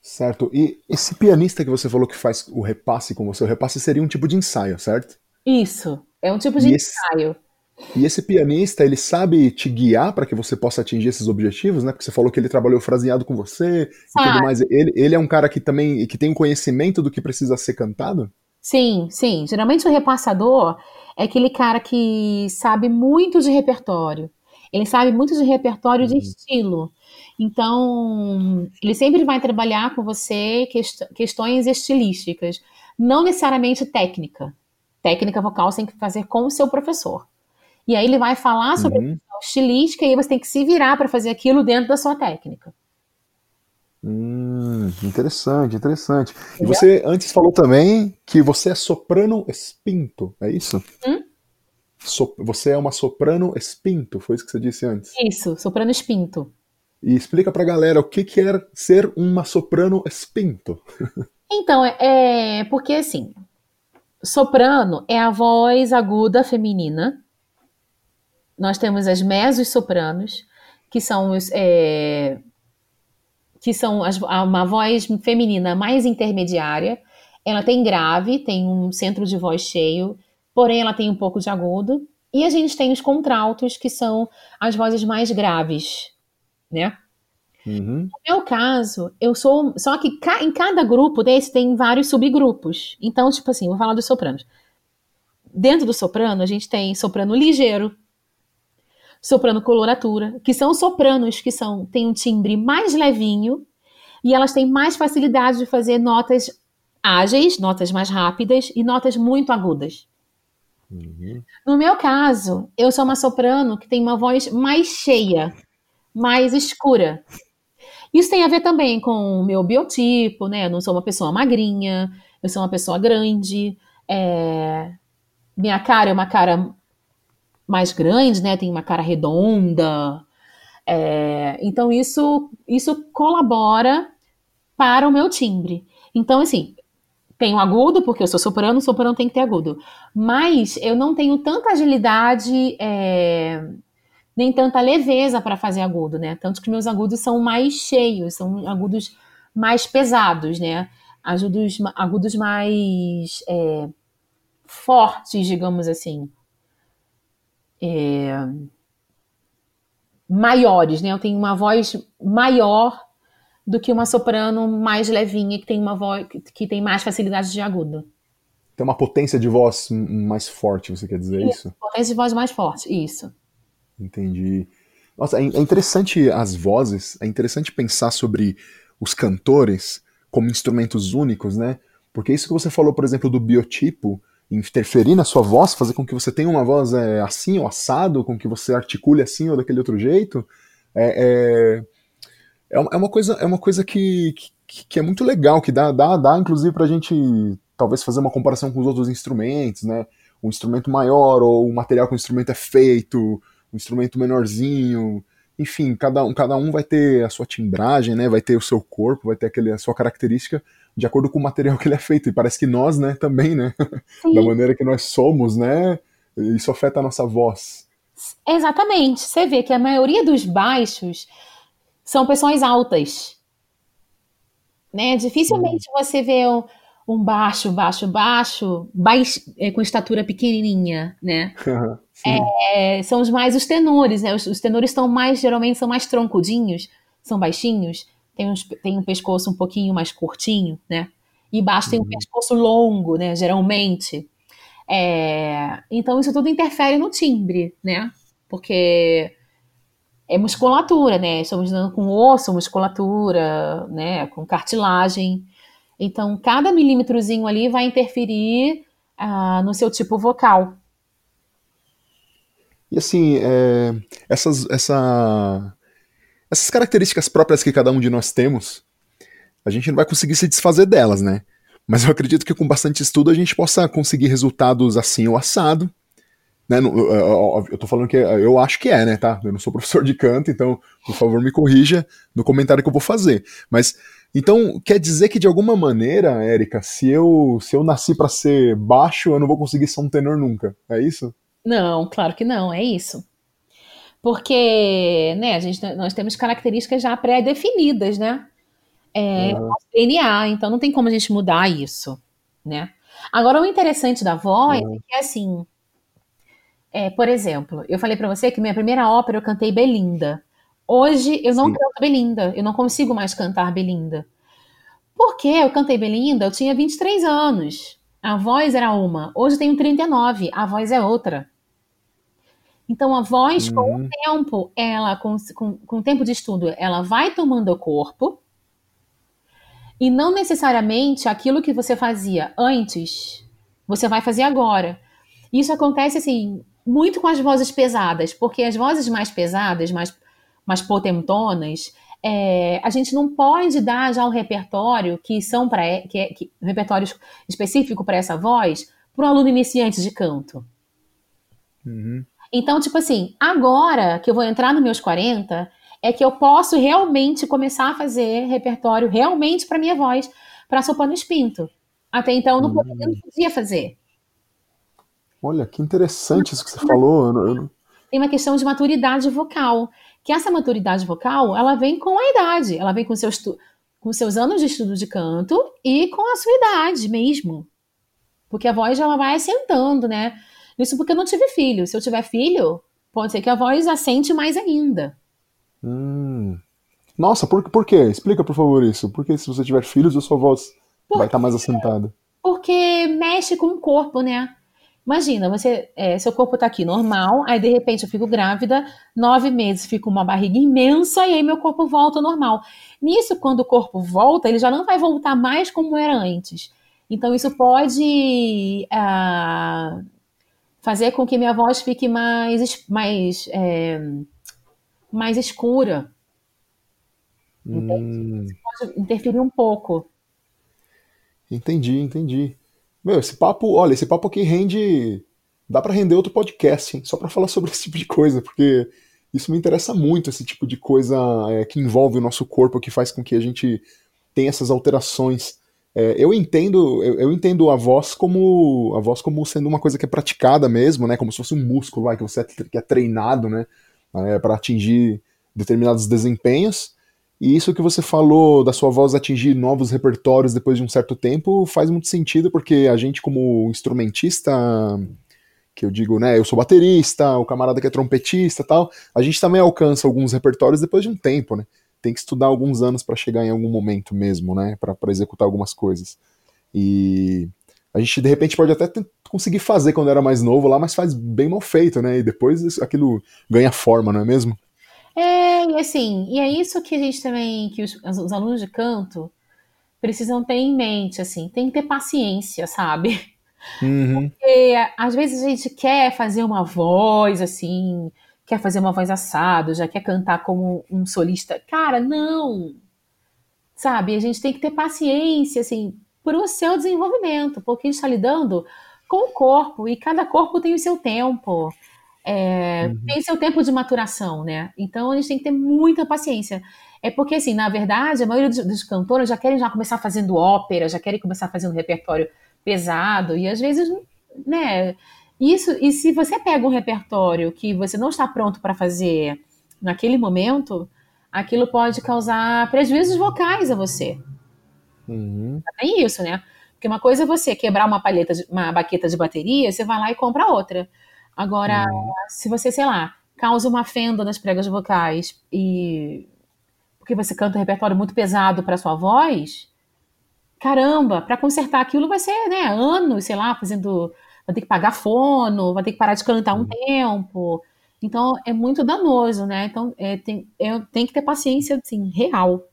Certo. E esse pianista que você falou que faz o repasse com você, o repasse seria um tipo de ensaio, certo? Isso, é um tipo de e ensaio. Esse, e esse pianista, ele sabe te guiar para que você possa atingir esses objetivos, né? Porque você falou que ele trabalhou fraseado com você ah. e tudo mais. Ele, ele é um cara que também que tem um conhecimento do que precisa ser cantado? Sim, sim. Geralmente o repassador é aquele cara que sabe muito de repertório. Ele sabe muito de repertório uhum. de estilo. Então, ele sempre vai trabalhar com você quest questões estilísticas, não necessariamente técnica técnica vocal você tem que fazer com o seu professor. E aí ele vai falar sobre uhum. a estilística e você tem que se virar para fazer aquilo dentro da sua técnica. Hum, interessante, interessante. Entendeu? E você antes falou também que você é soprano espinto, é isso? Hum? So, você é uma soprano espinto, foi isso que você disse antes? Isso, soprano espinto. E explica pra galera o que, que é ser uma soprano espinto. [LAUGHS] Então, é, é porque assim, Soprano é a voz aguda feminina. Nós temos as mesos-sopranos, que são os, é, que são as, uma voz feminina mais intermediária. Ela tem grave, tem um centro de voz cheio, porém ela tem um pouco de agudo. E a gente tem os contraltos, que são as vozes mais graves, né? Uhum. No meu caso, eu sou. Só que ca, em cada grupo desse tem vários subgrupos. Então, tipo assim, vou falar dos sopranos. Dentro do soprano, a gente tem soprano ligeiro, soprano coloratura, que são sopranos que são têm um timbre mais levinho e elas têm mais facilidade de fazer notas ágeis, notas mais rápidas e notas muito agudas. Uhum. No meu caso, eu sou uma soprano que tem uma voz mais cheia, mais escura. Isso tem a ver também com o meu biotipo, né? Eu não sou uma pessoa magrinha, eu sou uma pessoa grande. É... minha cara é uma cara mais grande, né? Tem uma cara redonda. É, então isso isso colabora para o meu timbre. Então assim, tenho agudo porque eu sou soprano, soprano tem que ter agudo. Mas eu não tenho tanta agilidade é, nem tanta leveza para fazer agudo, né? Tanto que meus agudos são mais cheios, são agudos mais pesados, né? Agudos, agudos mais é, fortes, digamos assim é, maiores, né? Eu tenho uma voz maior do que uma soprano mais levinha que tem uma voz que tem mais facilidade de agudo. Tem uma potência de voz mais forte, você quer dizer isso? isso? Potência de voz mais forte, isso. Entendi. Nossa, é, é interessante as vozes, é interessante pensar sobre os cantores como instrumentos únicos, né? Porque isso que você falou, por exemplo, do biotipo, interferir na sua voz, fazer com que você tenha uma voz é, assim ou assado, com que você articule assim ou daquele outro jeito, é, é, é uma coisa, é uma coisa que, que, que, é muito legal, que dá, dá, dá inclusive para a gente talvez fazer uma comparação com os outros instrumentos, né? Um instrumento maior ou o material que o instrumento é feito, um instrumento menorzinho, enfim, cada um, cada um vai ter a sua timbragem, né? Vai ter o seu corpo, vai ter aquele, a sua característica de acordo com o material que ele é feito. E parece que nós, né, também, né? Sim. Da maneira que nós somos, né? Isso afeta a nossa voz. Exatamente. Você vê que a maioria dos baixos são pessoas altas. Né? Dificilmente hum. você vê um, um, baixo, baixo, baixo, baixo é, com estatura pequenininha, né? É, são os mais os tenores, né? Os, os, tenores estão mais, geralmente, são mais troncudinhos, são baixinhos, tem, uns, tem um pescoço um pouquinho mais curtinho, né? E baixo tem um uhum. pescoço longo, né? Geralmente. É, então, isso tudo interfere no timbre, né? Porque é musculatura, né? Estamos dando com osso, musculatura, né? Com cartilagem. Então, cada milímetrozinho ali vai interferir ah, no seu tipo vocal. E assim, é, essas, essa, essas características próprias que cada um de nós temos, a gente não vai conseguir se desfazer delas, né? Mas eu acredito que com bastante estudo a gente possa conseguir resultados assim ou assado. Né? Eu tô falando que eu acho que é, né, tá? Eu não sou professor de canto, então, por favor, me corrija no comentário que eu vou fazer. Mas então, quer dizer que de alguma maneira, Érica, se eu se eu nasci para ser baixo, eu não vou conseguir ser um tenor nunca. É isso? Não, claro que não, é isso. Porque, né, a gente, nós temos características já pré-definidas, né? É, uhum. DNA, então não tem como a gente mudar isso, né? Agora, o interessante da voz é que, assim, é, por exemplo, eu falei para você que minha primeira ópera eu cantei Belinda. Hoje eu não Sim. canto Belinda, eu não consigo mais cantar Belinda. Porque eu cantei Belinda, eu tinha 23 anos. A voz era uma. Hoje eu tenho 39, a voz é outra. Então, a voz, uhum. com o uhum. tempo, ela, com, com, com o tempo de estudo, ela vai tomando o corpo. E não necessariamente aquilo que você fazia antes, você vai fazer agora. Isso acontece, assim, muito com as vozes pesadas, porque as vozes mais pesadas, mais, mais potentonas, é, a gente não pode dar já um repertório que são para que, é, que um repertório específico para essa voz para um aluno iniciante de canto. Uhum. Então, tipo assim, agora que eu vou entrar nos meus 40, é que eu posso realmente começar a fazer repertório realmente para minha voz, para soprano espinto. Até então eu não, podia, não hum. podia fazer. Olha, que interessante isso que você falou. Eu não... Tem uma questão de maturidade vocal. Que essa maturidade vocal, ela vem com a idade, ela vem com seus, com seus anos de estudo de canto e com a sua idade mesmo. Porque a voz ela vai assentando, né? Isso porque eu não tive filho. Se eu tiver filho, pode ser que a voz assente mais ainda. Hum. Nossa, por, por quê? Explica, por favor, isso. Porque se você tiver filhos, a sua voz porque, vai estar mais assentada. Porque mexe com o corpo, né? Imagina, você, é, seu corpo tá aqui normal, aí de repente eu fico grávida, nove meses fico uma barriga imensa e aí meu corpo volta ao normal. Nisso, quando o corpo volta, ele já não vai voltar mais como era antes. Então isso pode uh, fazer com que minha voz fique mais, mais, é, mais escura. Hum. Isso pode interferir um pouco. Entendi, entendi. Meu, esse papo, olha, esse papo aqui rende dá para render outro podcast, hein, só para falar [LAUGHS] sobre esse tipo de coisa, porque isso me interessa muito, esse tipo de coisa é, que envolve o nosso corpo, que faz com que a gente tenha essas alterações. É, eu entendo eu, eu, entendo a voz como a voz como sendo uma coisa que é praticada mesmo, né, como se fosse um músculo vai, que você é, que é treinado, né, é, para atingir determinados desempenhos. E isso que você falou da sua voz atingir novos repertórios depois de um certo tempo faz muito sentido, porque a gente, como instrumentista, que eu digo, né, eu sou baterista, o camarada que é trompetista tal, a gente também alcança alguns repertórios depois de um tempo, né? Tem que estudar alguns anos para chegar em algum momento mesmo, né, para executar algumas coisas. E a gente de repente pode até conseguir fazer quando era mais novo lá, mas faz bem mal feito, né? E depois aquilo ganha forma, não é mesmo? É, e assim, e é isso que a gente também, que os, os alunos de canto precisam ter em mente, assim, tem que ter paciência, sabe? Uhum. Porque às vezes a gente quer fazer uma voz assim, quer fazer uma voz assado, já quer cantar como um solista. Cara, não! Sabe? A gente tem que ter paciência, assim, para o seu desenvolvimento, porque a gente está lidando com o corpo e cada corpo tem o seu tempo é, uhum. tem seu tempo de maturação, né? Então a gente tem que ter muita paciência. É porque, assim, na verdade, a maioria dos, dos cantores já querem já começar fazendo ópera, já querem começar fazendo repertório pesado, e às vezes, né? Isso, e se você pega um repertório que você não está pronto para fazer naquele momento, aquilo pode causar prejuízos vocais a você. Uhum. Tem isso, né? Porque uma coisa é você quebrar uma palheta, de, uma baqueta de bateria, você vai lá e compra outra. Agora, uhum. se você, sei lá, causa uma fenda nas pregas vocais e porque você canta um repertório muito pesado para sua voz, caramba, para consertar aquilo vai ser, né, anos, sei lá, fazendo, vai ter que pagar fono, vai ter que parar de cantar um uhum. tempo. Então é muito danoso, né? Então é, tem, é, tem que ter paciência, assim, real.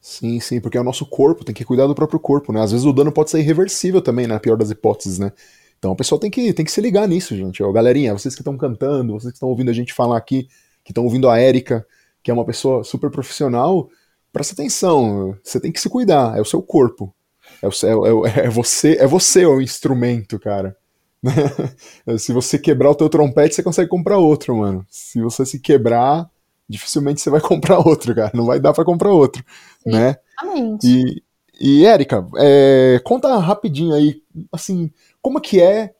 Sim, sim, porque é o nosso corpo, tem que cuidar do próprio corpo, né? Às vezes o dano pode ser irreversível também, na pior das hipóteses, né? Então o pessoal tem que, tem que se ligar nisso, gente. Ó, galerinha, vocês que estão cantando, vocês que estão ouvindo a gente falar aqui, que estão ouvindo a Érica, que é uma pessoa super profissional, presta atenção. Você tem que se cuidar, é o seu corpo. É, o, é, é você, é você o instrumento, cara. [LAUGHS] se você quebrar o teu trompete, você consegue comprar outro, mano. Se você se quebrar, dificilmente você vai [LAUGHS] comprar outro, cara. Não vai dar para comprar outro, Sim, né? Exatamente. E, e Érica, é, conta rapidinho aí, assim, como que é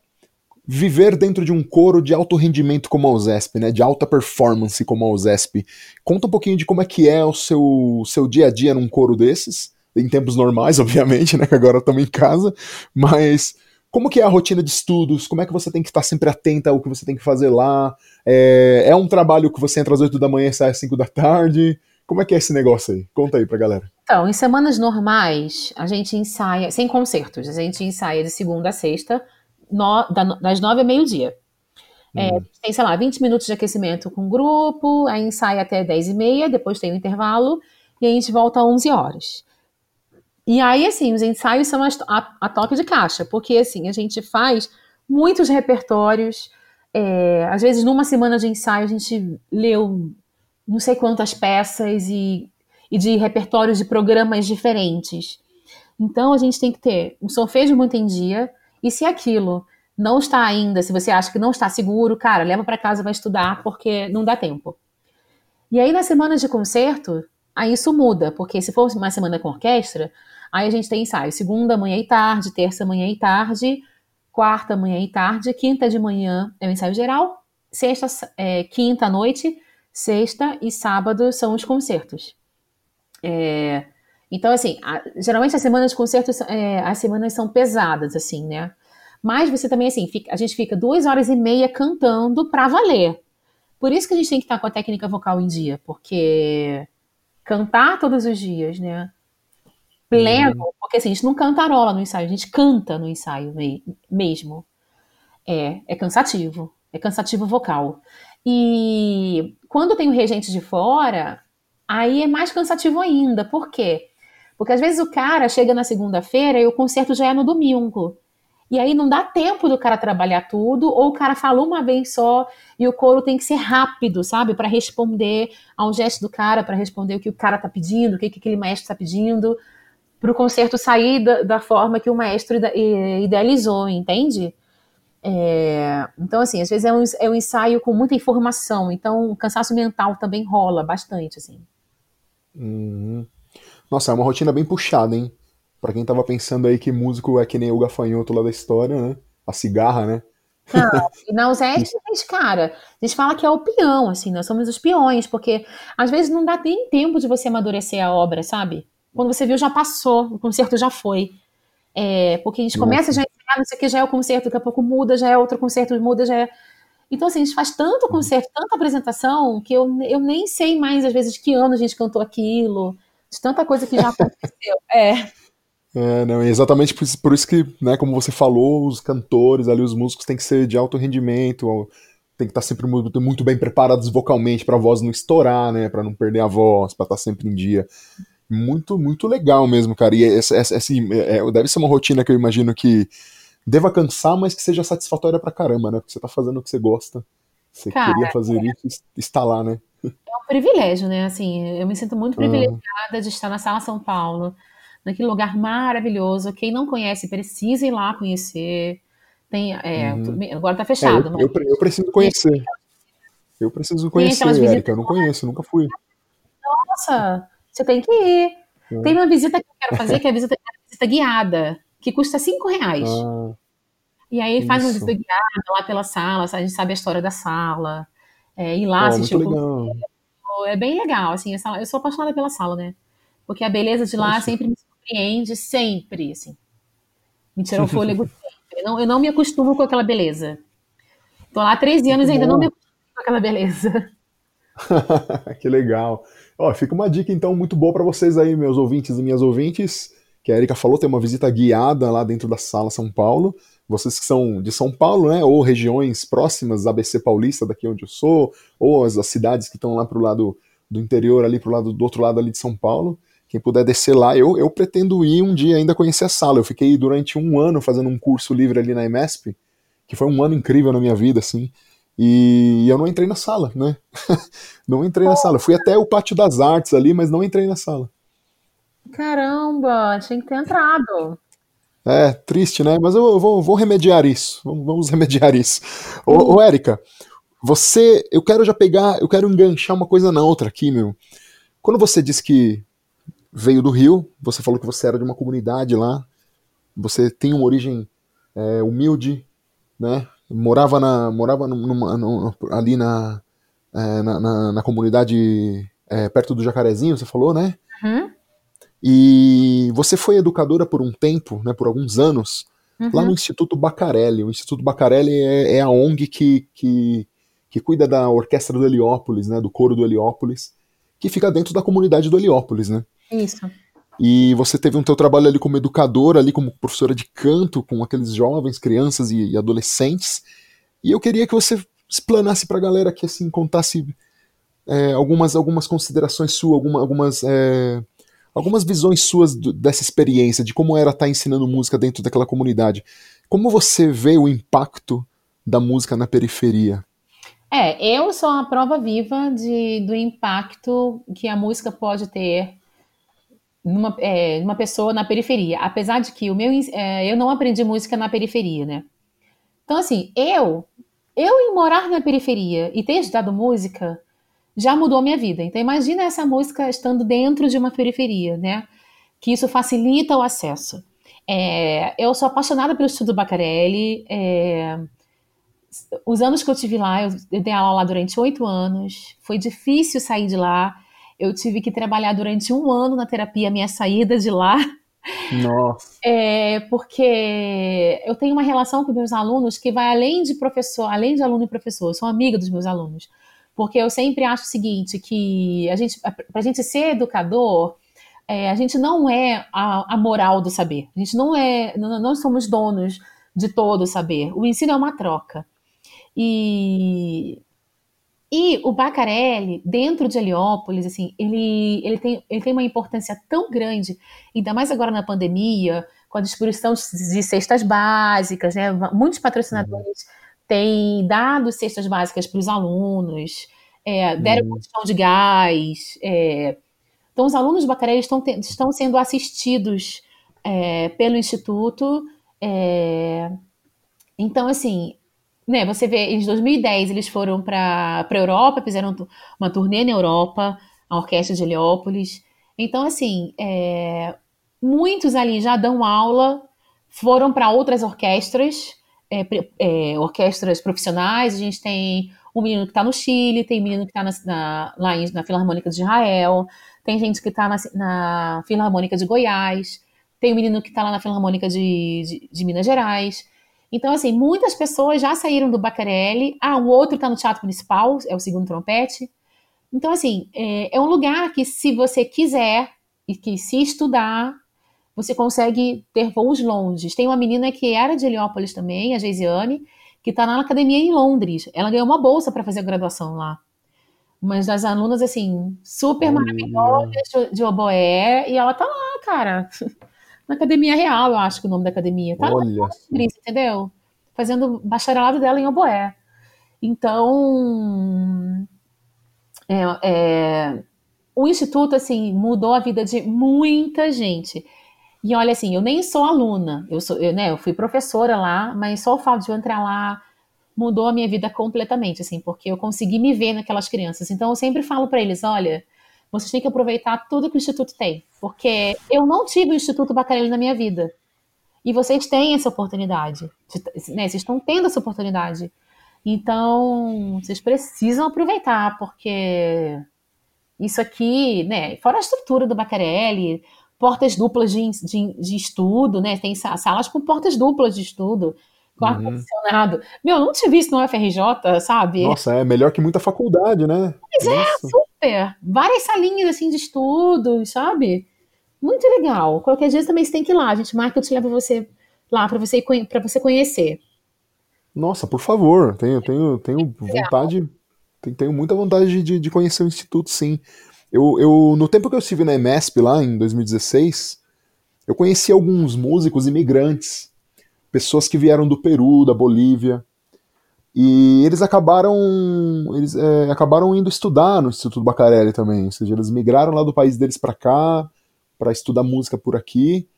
viver dentro de um coro de alto rendimento como a USESP, né, de alta performance como a USESP. Conta um pouquinho de como é que é o seu, seu dia a dia num coro desses, em tempos normais, [LAUGHS] obviamente, né, que agora estamos em casa, mas como que é a rotina de estudos, como é que você tem que estar sempre atenta ao que você tem que fazer lá, é, é um trabalho que você entra às 8 da manhã e sai às 5 da tarde, como é que é esse negócio aí? Conta aí pra galera. Então, em semanas normais, a gente ensaia, sem concertos, a gente ensaia de segunda a sexta, no, das nove a meio-dia. É, hum. tem, sei lá, 20 minutos de aquecimento com o grupo, aí ensaia até 10 e meia, depois tem o um intervalo, e a gente volta às 11 horas. E aí, assim, os ensaios são a, a, a, toque de caixa, porque, assim, a gente faz muitos repertórios, é, às vezes numa semana de ensaio a gente leu não sei quantas peças e, e de repertórios de programas diferentes. Então a gente tem que ter um solfejo muito em dia, e se aquilo não está ainda, se você acha que não está seguro, cara, leva para casa vai estudar porque não dá tempo. E aí nas semanas de concerto, aí isso muda, porque se for uma semana com orquestra, aí a gente tem ensaio segunda manhã e tarde, terça manhã e tarde, quarta manhã e tarde, quinta de manhã é o ensaio geral, sexta, é, quinta à noite sexta e sábado são os concertos. É, então, assim, a, geralmente as semanas de concertos, é, as semanas são pesadas, assim, né? Mas você também, assim, fica, a gente fica duas horas e meia cantando pra valer. Por isso que a gente tem que estar com a técnica vocal em dia, porque cantar todos os dias, né? Pleno, uhum. porque assim, a gente não cantarola no ensaio, a gente canta no ensaio mesmo. É, é cansativo, é cansativo vocal. E quando tem o regente de fora, aí é mais cansativo ainda. Por quê? Porque às vezes o cara chega na segunda-feira e o concerto já é no domingo. E aí não dá tempo do cara trabalhar tudo, ou o cara falou uma vez só e o coro tem que ser rápido, sabe? Para responder ao gesto do cara, para responder o que o cara tá pedindo, o que, que aquele maestro tá pedindo, para o concerto sair da, da, forma que o maestro idealizou, entende? É, então, assim, às vezes é um, é um ensaio com muita informação, então o cansaço mental também rola bastante, assim. Uhum. Nossa, é uma rotina bem puxada, hein? Pra quem tava pensando aí que músico é que nem o gafanhoto lá da história, né? A cigarra, né? Não, e na [LAUGHS] USESP, cara, a gente fala que é o peão, assim, nós somos os peões, porque às vezes não dá nem tempo de você amadurecer a obra, sabe? Quando você viu, já passou, o concerto já foi. É, porque a gente começa já a ensaiar, não sei o que, já é o concerto, daqui a pouco muda, já é outro concerto, muda, já é. Então, assim, a gente faz tanto concerto, tanta apresentação, que eu, eu nem sei mais, às vezes, de que ano a gente cantou aquilo, de tanta coisa que já aconteceu. [LAUGHS] É. É, não, é exatamente por, por, isso que, né, como você falou, os cantores ali, os músicos têm que ser de alto rendimento, tem que estar sempre muito, muito bem preparados vocalmente para a voz não estourar, né, para não perder a voz, para estar sempre em dia. Muito, muito legal mesmo, cara. E essa, essa, assim, é, deve ser uma rotina que eu imagino que deva cansar, mas que seja satisfatória pra caramba, né? Porque você tá fazendo o que você gosta. Você cara, queria fazer é... isso está lá, né? É um privilégio, né? Assim, eu me sinto muito privilegiada uhum. de estar na Sala São Paulo, naquele lugar maravilhoso. Quem não conhece, precisa ir lá conhecer. Tem, é, uhum. Agora tá fechado. É, eu, eu, eu, preciso conhecer. Eu preciso conhecer, Erika. Eu não conheço, nunca fui. Nossa, você tem que ir. É. Tem uma visita que eu quero fazer, que é a visita, a visita guiada, que custa cinco reais. Ah, e aí faz uma visita guiada lá pela sala, a gente sabe a história da sala. É, ir lá oh, assistir o É bem legal, assim, eu sou apaixonada pela sala, né? Porque a beleza de lá sempre me surpreende, sempre, assim. Me tirou o [LAUGHS] fôlego sempre. Não, eu não me acostumo com aquela beleza. Tô lá há 13 anos e ainda não me acostumo com aquela beleza. [LAUGHS] que legal. Ó, fica uma dica então muito boa para vocês aí, meus ouvintes e minhas ouvintes, que a Erika falou, tem uma visita guiada lá dentro da sala São Paulo. Vocês que são de São Paulo, né, ou regiões próximas, ABC Paulista, daqui onde eu sou, ou as, as cidades que estão lá pro lado do interior, ali pro lado do outro lado ali de São Paulo, quem puder descer lá, eu, eu pretendo ir um dia ainda conhecer a sala. Eu fiquei durante um ano fazendo um curso livre ali na EMESP, que foi um ano incrível na minha vida, assim. E eu não entrei na sala, né? [LAUGHS] não entrei na sala. fui até o pátio das artes ali, mas não entrei na sala. Caramba, tinha que ter entrado. É, triste, né? Mas eu vou, vou remediar isso. Vamos, remediar isso. Ô, ô, Érica, você. Eu quero já pegar. Eu quero enganchar uma coisa na outra aqui, meu. Quando você disse que veio do Rio, você falou que você era de uma comunidade lá. Você tem uma origem é, humilde, né? morava na morava numa, numa, ali na, é, na, na, na, comunidade é, perto do Jacarezinho, você falou, né? Uhum. E você foi educadora por um tempo, né, por alguns anos, uhum. lá no Instituto Bacarelli. O Instituto Bacarelli é, é, a ONG que, que, que cuida da orquestra do Heliópolis, né, do coro do Heliópolis, que fica dentro da comunidade do Heliópolis, né? Isso. E você teve um teu trabalho ali como educadora, ali como professora de canto, com aqueles jovens, crianças e, e adolescentes. E eu queria que você explanasse para a galera que assim contasse é, algumas algumas considerações suas, alguma, algumas é, algumas visões suas do, dessa experiência, de como era estar tá ensinando música dentro daquela comunidade. Como você vê o impacto da música na periferia? É, eu sou a prova viva de, do impacto que a música pode ter numa, é, pessoa na periferia. Apesar de que o meu, é, eu não aprendi música na periferia, né? Então, assim, eu, eu em morar na periferia e ter estudado música já mudou a minha vida. Então, imagina essa música estando dentro de uma periferia, né? Que isso facilita o acesso. É, eu sou apaixonada pelo estudo Bacarelli. É, os anos que eu tive lá, eu, eu dei aula lá durante oito anos. Foi difícil sair de lá. Eu tive que trabalhar durante um ano na terapia, minha saída de lá. Nossa. É, porque eu tenho uma relação com meus alunos que vai além de professor, além de aluno e professor. Eu sou amiga dos meus alunos. Porque eu sempre acho o seguinte, que a gente, para a gente ser educador, é, a gente não é a, a, moral do saber. A gente não é, não, somos donos de todo o saber. O ensino é uma troca. E e o Bacarelli, dentro de Heliópolis, assim, ele, ele, tem, ele tem uma importância tão grande, ainda mais agora na pandemia, com a distribuição de cestas básicas, né? Muitos patrocinadores uhum. Têm dado cestas básicas para os alunos, é, deram condição de gás. É. Então, os alunos do Bacarelli estão, te, estão sendo assistidos é, pelo Instituto. É, Então, assim, né, você vê, em 2010 eles foram para a Europa, fizeram uma turnê na Europa, a Orquestra de Heliópolis. Então, assim, é, muitos ali já dão aula, foram para outras orquestras, é, é, orquestras profissionais. A gente tem um menino que está no Chile, tem um menino que está na, lá na Filarmônica de Israel, tem gente que está na, na, Filarmônica de Goiás, tem um menino que está lá na Filarmônica de, de, de, Minas Gerais. Então, assim, muitas pessoas já saíram do Bacarelli. Ah, o outro está no Teatro Municipal, é o segundo trompete. Então, assim, é, é um lugar que, se você quiser e que se estudar, você consegue ter voos longes. Tem uma menina que era de Heliópolis também, a Geisiane, que está na academia em Londres. Ela ganhou uma bolsa para fazer a graduação lá. Mas das alunas, assim, super maravilhosas de, oboé, e ela tá lá, cara. [LAUGHS] Na academia real, eu acho que o nome da academia. Tá Olha. lá, Londres, entendeu? Fazendo bacharelado dela em oboé. Então, é, é, o instituto assim mudou a vida de muita gente. E olha assim, eu nem sou aluna, eu sou, eu, né, eu fui professora lá, mas só o fato de eu entrar lá mudou a minha vida completamente, assim, porque eu consegui me ver naquelas crianças. Então eu sempre falo para eles, olha, vocês têm que aproveitar tudo que o instituto tem, porque eu não tive o Instituto Bacarelli na minha vida. E vocês têm essa oportunidade, né? Vocês estão tendo essa oportunidade. Então, vocês precisam aproveitar, porque isso aqui, né? Fora a estrutura do Bacarelli, portas duplas de, de, de estudo, né? Tem salas com portas duplas de estudo, com uhum. ar-condicionado. Meu, eu não tive isso no FRJ, sabe? Nossa, é melhor que muita faculdade, né? Pois é, Nossa. é, super. Várias salinhas, assim, de estudo, sabe? Muito legal. Qualquer dia também você tem que ir lá. A gente marca, eu te levo você lá para você, pra você conhecer. Nossa, por favor. Tenho, tenho, tenho vontade, tenho muita vontade de, de conhecer o Instituto, sim. Eu, eu, no tempo que eu estive na EMESP lá, em 2016, eu conheci alguns músicos imigrantes, pessoas que vieram do Peru, da Bolívia, e eles acabaram eles é, acabaram indo estudar no Instituto Bacarelli também, ou seja, eles migraram lá do país deles para cá para estudar música por aqui,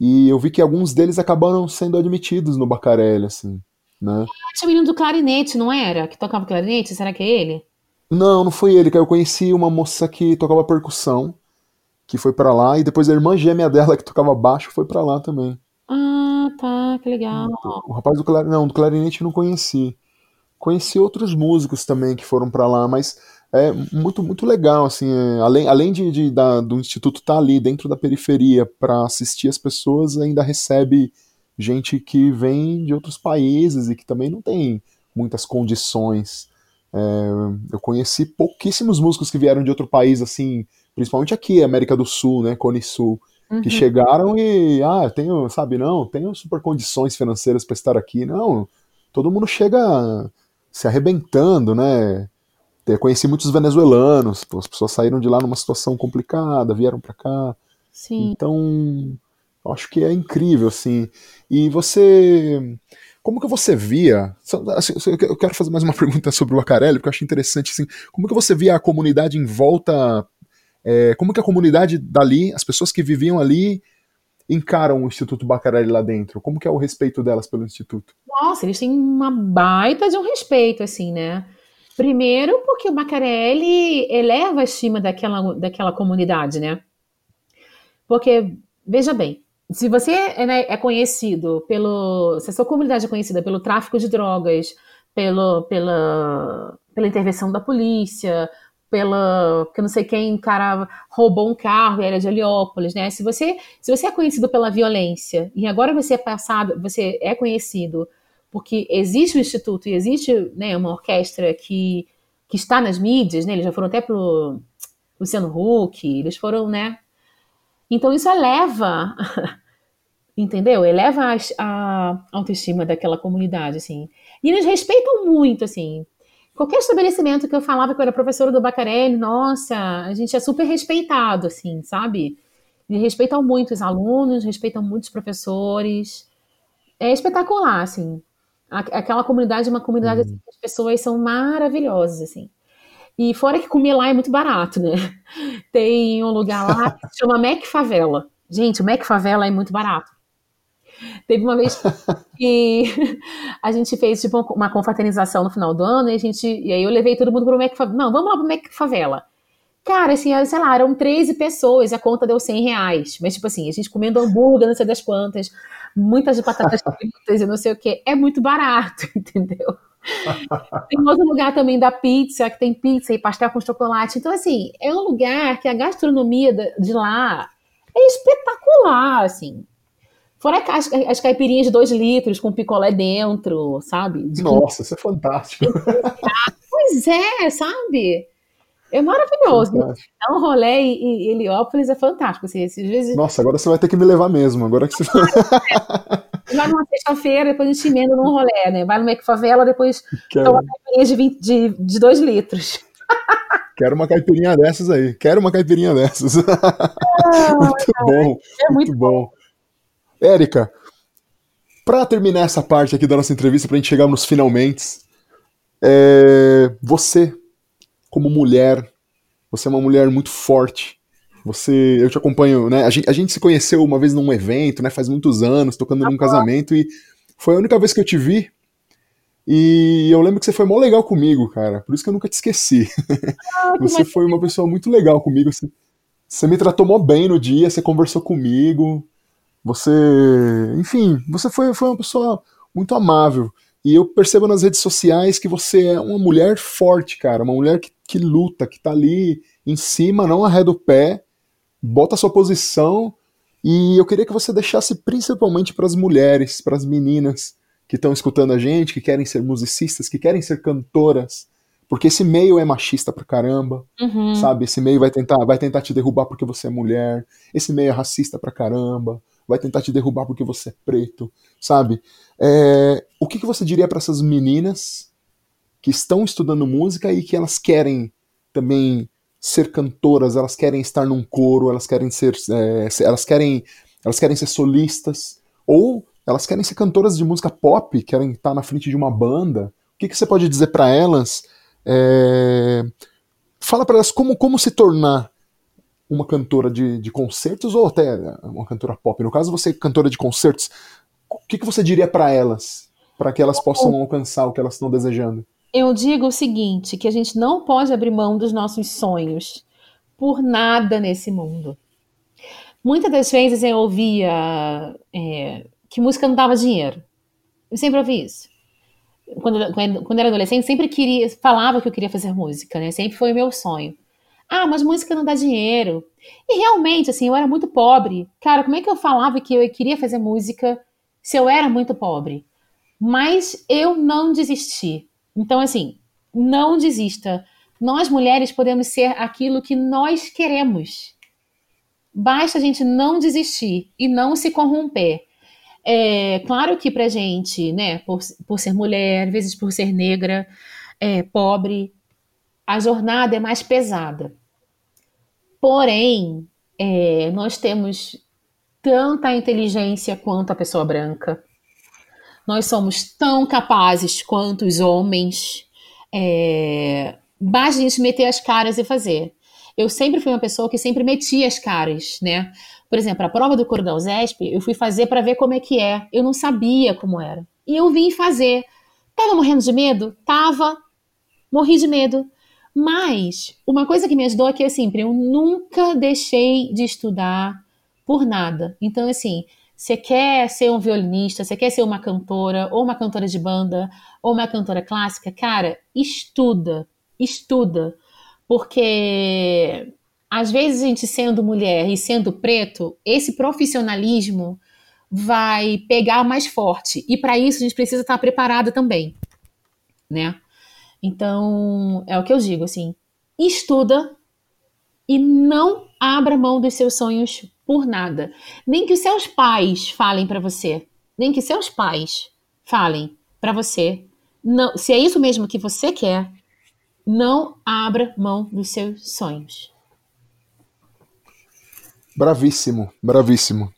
e eu vi que alguns deles acabaram sendo admitidos no Bacarelli, assim, né? Tinha o menino do clarinete, não era? Que tocava clarinete, será que é ele? Não, não foi ele, cara. Eu conheci uma moça que tocava percussão, que foi para lá, e depois a irmã gêmea dela, [LAUGHS] que tocava baixo, foi para lá também. Ah, tá, que legal. O rapaz do clarinete, não, do clarinete eu não conheci. Conheci outros músicos também que foram para lá, mas é muito, muito legal, assim, é, além, além de, de da, do instituto estar tá ali dentro da periferia para assistir as pessoas, ainda recebe gente que vem de outros países e que também não tem muitas condições é, eu conheci pouquíssimos músicos que vieram de outro país, assim, principalmente aqui, América do Sul, né, Cone Sul, uhum. que chegaram e, ah, tenho, sabe, não, tenho super condições financeiras para estar aqui. Não, todo mundo chega se arrebentando, né? Eu conheci muitos venezuelanos, as pessoas saíram de lá numa situação complicada, vieram para cá. Sim. Então, acho que é incrível, assim. E você como que você via? Assim, eu quero fazer mais uma [LAUGHS] pergunta sobre o Acarelli, porque eu acho interessante assim. Como que você via a comunidade em volta? É, como que a comunidade dali, as pessoas que viviam ali, encaram o Instituto Bacarelli lá dentro? Como que é o respeito delas pelo Instituto? Nossa, eles têm uma baita de um respeito, assim, né? Primeiro porque o Bacarelli eleva a estima daquela, daquela comunidade, né? Porque, veja bem, se você é, né, é, conhecido pelo. Se a sua comunidade é conhecida pelo tráfico de drogas, pelo, pela, pela intervenção da polícia, pela. que não sei quem, cara, roubou um carro e era de Heliópolis, né? Se você, se você é conhecido pela violência e agora você é passado, você é conhecido porque existe o instituto e existe né, uma orquestra que, que está nas mídias, né? Eles já foram até pro Luciano Huck, eles foram, né? Então isso eleva, [LAUGHS] entendeu? Eleva a, a autoestima daquela comunidade, assim. E eles respeitam muito, assim. Qualquer estabelecimento que eu falava que eu era professora do Bacarelli, nossa, a gente é super respeitado, assim, sabe? Eles respeitam muito os alunos, respeitam muito os professores. É espetacular, assim. Aquela comunidade é uma comunidade uhum. assim, que as pessoas são maravilhosas, assim. E fora que comer lá é muito barato, né? Tem um lugar lá que se chama Mac Favela. Gente, o Mac Favela é muito barato. Teve uma vez [LAUGHS] que a gente fez tipo uma confraternização no final do ano e, a gente, e aí eu levei todo mundo pro Mac Favela. Não, vamos lá pro Mac Favela. Cara, assim, sei lá, eram 13 pessoas, a conta deu 100 reais. Mas, tipo assim, a gente comendo hambúrguer, não sei das quantas, muitas batatas fritas e não sei o quê. É muito barato, [LAUGHS] entendeu? [LAUGHS] tem outro lugar também da pizza, que tem pizza e pastel com chocolate. Então, assim, é um lugar que a gastronomia de lá é espetacular, assim. Fora as, as caipirinhas de dois litros com picolé dentro, sabe? De Nossa, isso é fantástico. [LAUGHS] Pois é, sabe? É maravilhoso. Fantástico. É um rolê em Heliópolis é fantástico. Assim, às vezes... Nossa, agora você vai ter que me levar mesmo. Agora que você. [LAUGHS] Vai numa sexta-feira, depois a gente emenda num rolê, né? Vai no Mac Favela, depois Quero... toma caipirinha de, 20, de, de dois litros. Quero uma caipirinha dessas aí. Quero uma caipirinha dessas. [LAUGHS] Ah, muito bom. É muito, muito bom. bom. Érica, para terminar essa parte aqui da nossa entrevista, para a gente chegar nos finalmente, é, você, como mulher, você é uma mulher muito forte. Você, eu te acompanho, né? A gente, a gente se conheceu uma vez num evento, né? Faz muitos anos, tocando num casamento e foi a única vez que eu te vi. E eu lembro que você foi mó legal comigo, cara. Por isso que eu nunca te esqueci. Ah, [LAUGHS] você foi uma pessoa muito legal comigo. Você, você me tratou mó bem no dia, você conversou comigo. Você, enfim, você foi, foi uma pessoa muito amável. E eu percebo nas redes sociais que você é uma mulher forte, cara. Uma mulher que, que luta, que tá ali em cima, não arreda o pé, bota a sua posição. E eu queria que você deixasse principalmente para as mulheres, para as meninas que estão escutando a gente, que querem ser musicistas, que querem ser cantoras, porque esse meio é machista pra caramba, uhum. sabe? Esse meio vai tentar, vai tentar te derrubar porque você é mulher. Esse meio é racista pra caramba vai tentar te derrubar porque você é preto, sabe? É, o que, que você diria para essas meninas que estão estudando música e que elas querem também ser cantoras, elas querem estar num coro, elas querem ser, é, elas querem, elas querem ser solistas ou elas querem ser cantoras de música pop, querem estar na frente de uma banda. O que, que você pode dizer para elas? É, fala para elas como, como se tornar uma cantora de, de concertos ou até uma cantora pop. No caso, você é cantora de concertos, o que, que você diria para elas, para que elas possam alcançar o que elas estão desejando? Eu digo o seguinte, que a gente não pode abrir mão dos nossos sonhos por nada nesse mundo. Muitas das vezes eu ouvia é, que música não dava dinheiro. Eu sempre ouvi isso. Quando, quando, era adolescente, sempre queria, falava que eu queria fazer música, né? Sempre foi o meu sonho. Ah, mas música não dá dinheiro. E realmente, assim, eu era muito pobre. Cara, como é que eu falava que eu queria fazer música se eu era muito pobre? Mas eu não desisti. Então, assim, não desista. Nós mulheres podemos ser aquilo que nós queremos. Basta a gente não desistir e não se corromper. É claro que pra gente, né, por, por ser mulher, às vezes por ser negra, é, pobre, a jornada é mais pesada. Porém, é, nós temos tanta inteligência quanto a pessoa branca. Nós somos tão capazes quanto os homens. É, basta a gente meter as caras e fazer. Eu sempre fui uma pessoa que sempre metia as caras, né? Por exemplo, a prova do Cordão Zesp, eu fui fazer para ver como é que é. Eu não sabia como era. E eu vim fazer. Tava morrendo de medo? Tava. Morri de medo. Mas uma coisa que me ajudou é que assim, eu nunca deixei de estudar por nada. Então, assim, você quer ser um violinista, você quer ser uma cantora, ou uma cantora de banda, ou uma cantora clássica, cara, estuda, estuda. Porque às vezes a gente sendo mulher e sendo preto, esse profissionalismo vai pegar mais forte. E para isso a gente precisa estar preparada também, né? Então, é o que eu digo, assim, estuda e não abra mão dos seus sonhos por nada. Nem que os seus pais falem para você, nem que seus pais falem para você, não, se é isso mesmo que você quer, não abra mão dos seus sonhos. Bravíssimo, bravíssimo.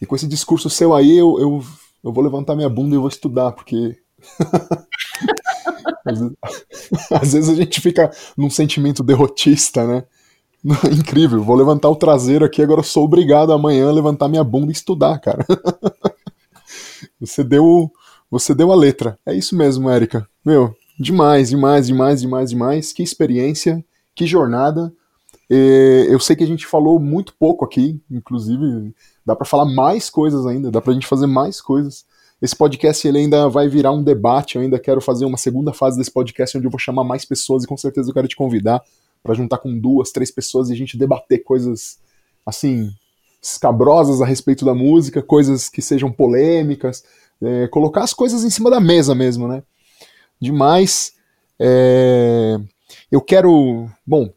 E com esse discurso seu aí, eu, eu, eu vou levantar minha bunda e vou estudar, porque [LAUGHS] Às vezes, [LAUGHS] às vezes a gente fica num sentimento derrotista, né? [LAUGHS] Incrível, vou levantar o traseiro aqui, agora sou obrigado amanhã a levantar minha bunda e estudar, cara. [LAUGHS] Você deu, você deu a letra. É isso mesmo, Érica. Meu, demais, demais, demais, demais, demais. Que experiência, que jornada. Eu sei que a gente falou muito pouco aqui, inclusive dá para falar mais coisas ainda, dá pra gente fazer mais coisas. Esse podcast ele ainda vai virar um debate, eu ainda quero fazer uma segunda fase desse podcast onde eu vou chamar mais pessoas e com certeza eu quero te convidar para juntar com duas, três pessoas e a gente debater coisas assim escabrosas a respeito da música, coisas que sejam polêmicas, é, colocar as coisas em cima da mesa mesmo, né? Demais. É, eu quero, bom,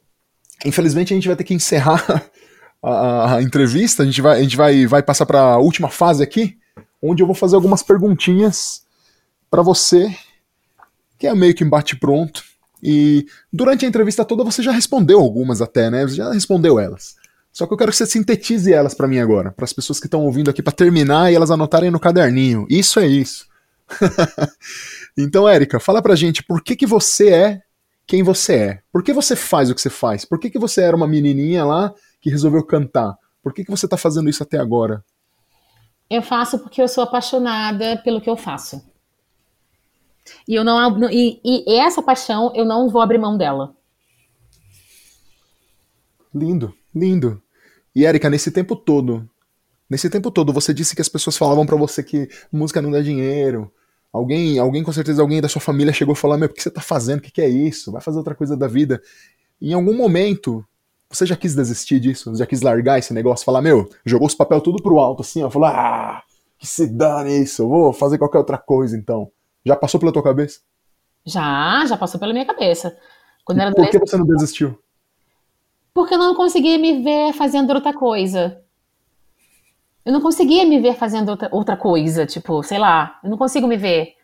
infelizmente a gente vai ter que encerrar [LAUGHS] a, a entrevista, a gente vai, a gente vai, vai passar para a última fase aqui onde eu vou fazer algumas perguntinhas para você, que é meio que embate pronto. E durante a entrevista toda você já respondeu algumas até, né? Você já respondeu elas. Só que eu quero que você sintetize elas para mim agora, para as pessoas que estão ouvindo aqui para terminar e elas anotarem no caderninho. Isso é isso. [LAUGHS] então, Érica, fala pra gente por que que você é quem você é. Por que você faz o que você faz? Por que que você era uma menininha lá que resolveu cantar? Por que que você tá fazendo isso até agora? Eu faço porque eu sou apaixonada pelo que eu faço. E eu não e, e essa paixão eu não vou abrir mão dela. Lindo, lindo. E Érica, nesse tempo todo, nesse tempo todo, você disse que as pessoas falavam para você que música não dá dinheiro. Alguém, alguém com certeza alguém da sua família chegou a falar: "Meu, o que você tá fazendo? O que, que é isso? Vai fazer outra coisa da vida". Em algum momento, você já quis desistir disso? Já quis largar esse negócio? Falar, meu, jogou os papel tudo pro alto, assim, ó. Falou, ah, que se dane isso, vou fazer qualquer outra coisa, então. Já passou pela tua cabeça? Já, já passou pela minha cabeça. Quando era Por que você não desistiu? Porque eu não conseguia me ver fazendo outra coisa. Eu não conseguia me ver fazendo outra, outra coisa, tipo, sei lá, eu não consigo me ver.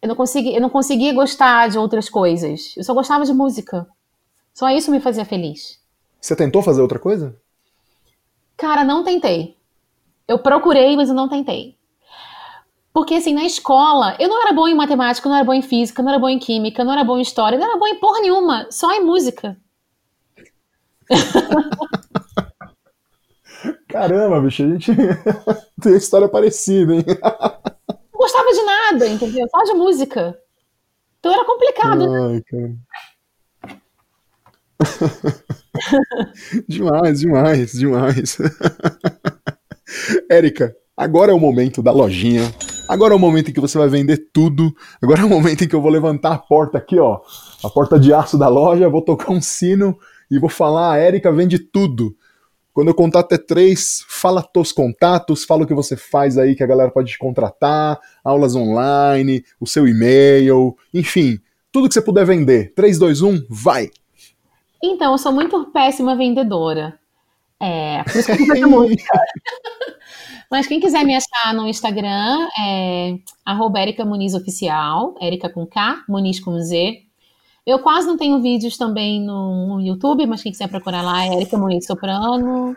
Eu não, consegui, eu não conseguia gostar de outras coisas. Eu só gostava de música. Só isso me fazia feliz. Você tentou fazer outra coisa? Cara, não tentei. Eu procurei, mas eu não tentei. Porque, assim, na escola, eu não era bom em matemática, não era bom em física, não era bom em química, não era bom em história, não era bom em porra nenhuma, só em música. [LAUGHS] Caramba, bicho, a gente [LAUGHS] tem história parecida, hein? [LAUGHS] Não gostava de nada, entendeu? Só de música. Então era complicado, né? Ai, né? Cara. demais, demais, demais. Érica, agora é o momento da lojinha. Agora é o momento em que você vai vender tudo. Agora é o momento em que eu vou levantar a porta aqui, ó. A porta de aço da loja, vou tocar um sino e vou falar: a Érica vende tudo. Quando eu contar até três, fala teus contatos, fala o que você faz aí que a galera pode te contratar, aulas online, o seu e-mail, enfim, tudo que você puder vender. 3, 2, 1, vai! Então, eu sou muito péssima vendedora. É, por isso que eu [LAUGHS] música. [LAUGHS] Mas quem quiser me achar no Instagram é arroba Erika Muniz Oficial, Erika com K, Muniz com Z. Eu quase não tenho vídeos também no, YouTube, mas quem quiser procurar lá é Erika Muniz Soprano.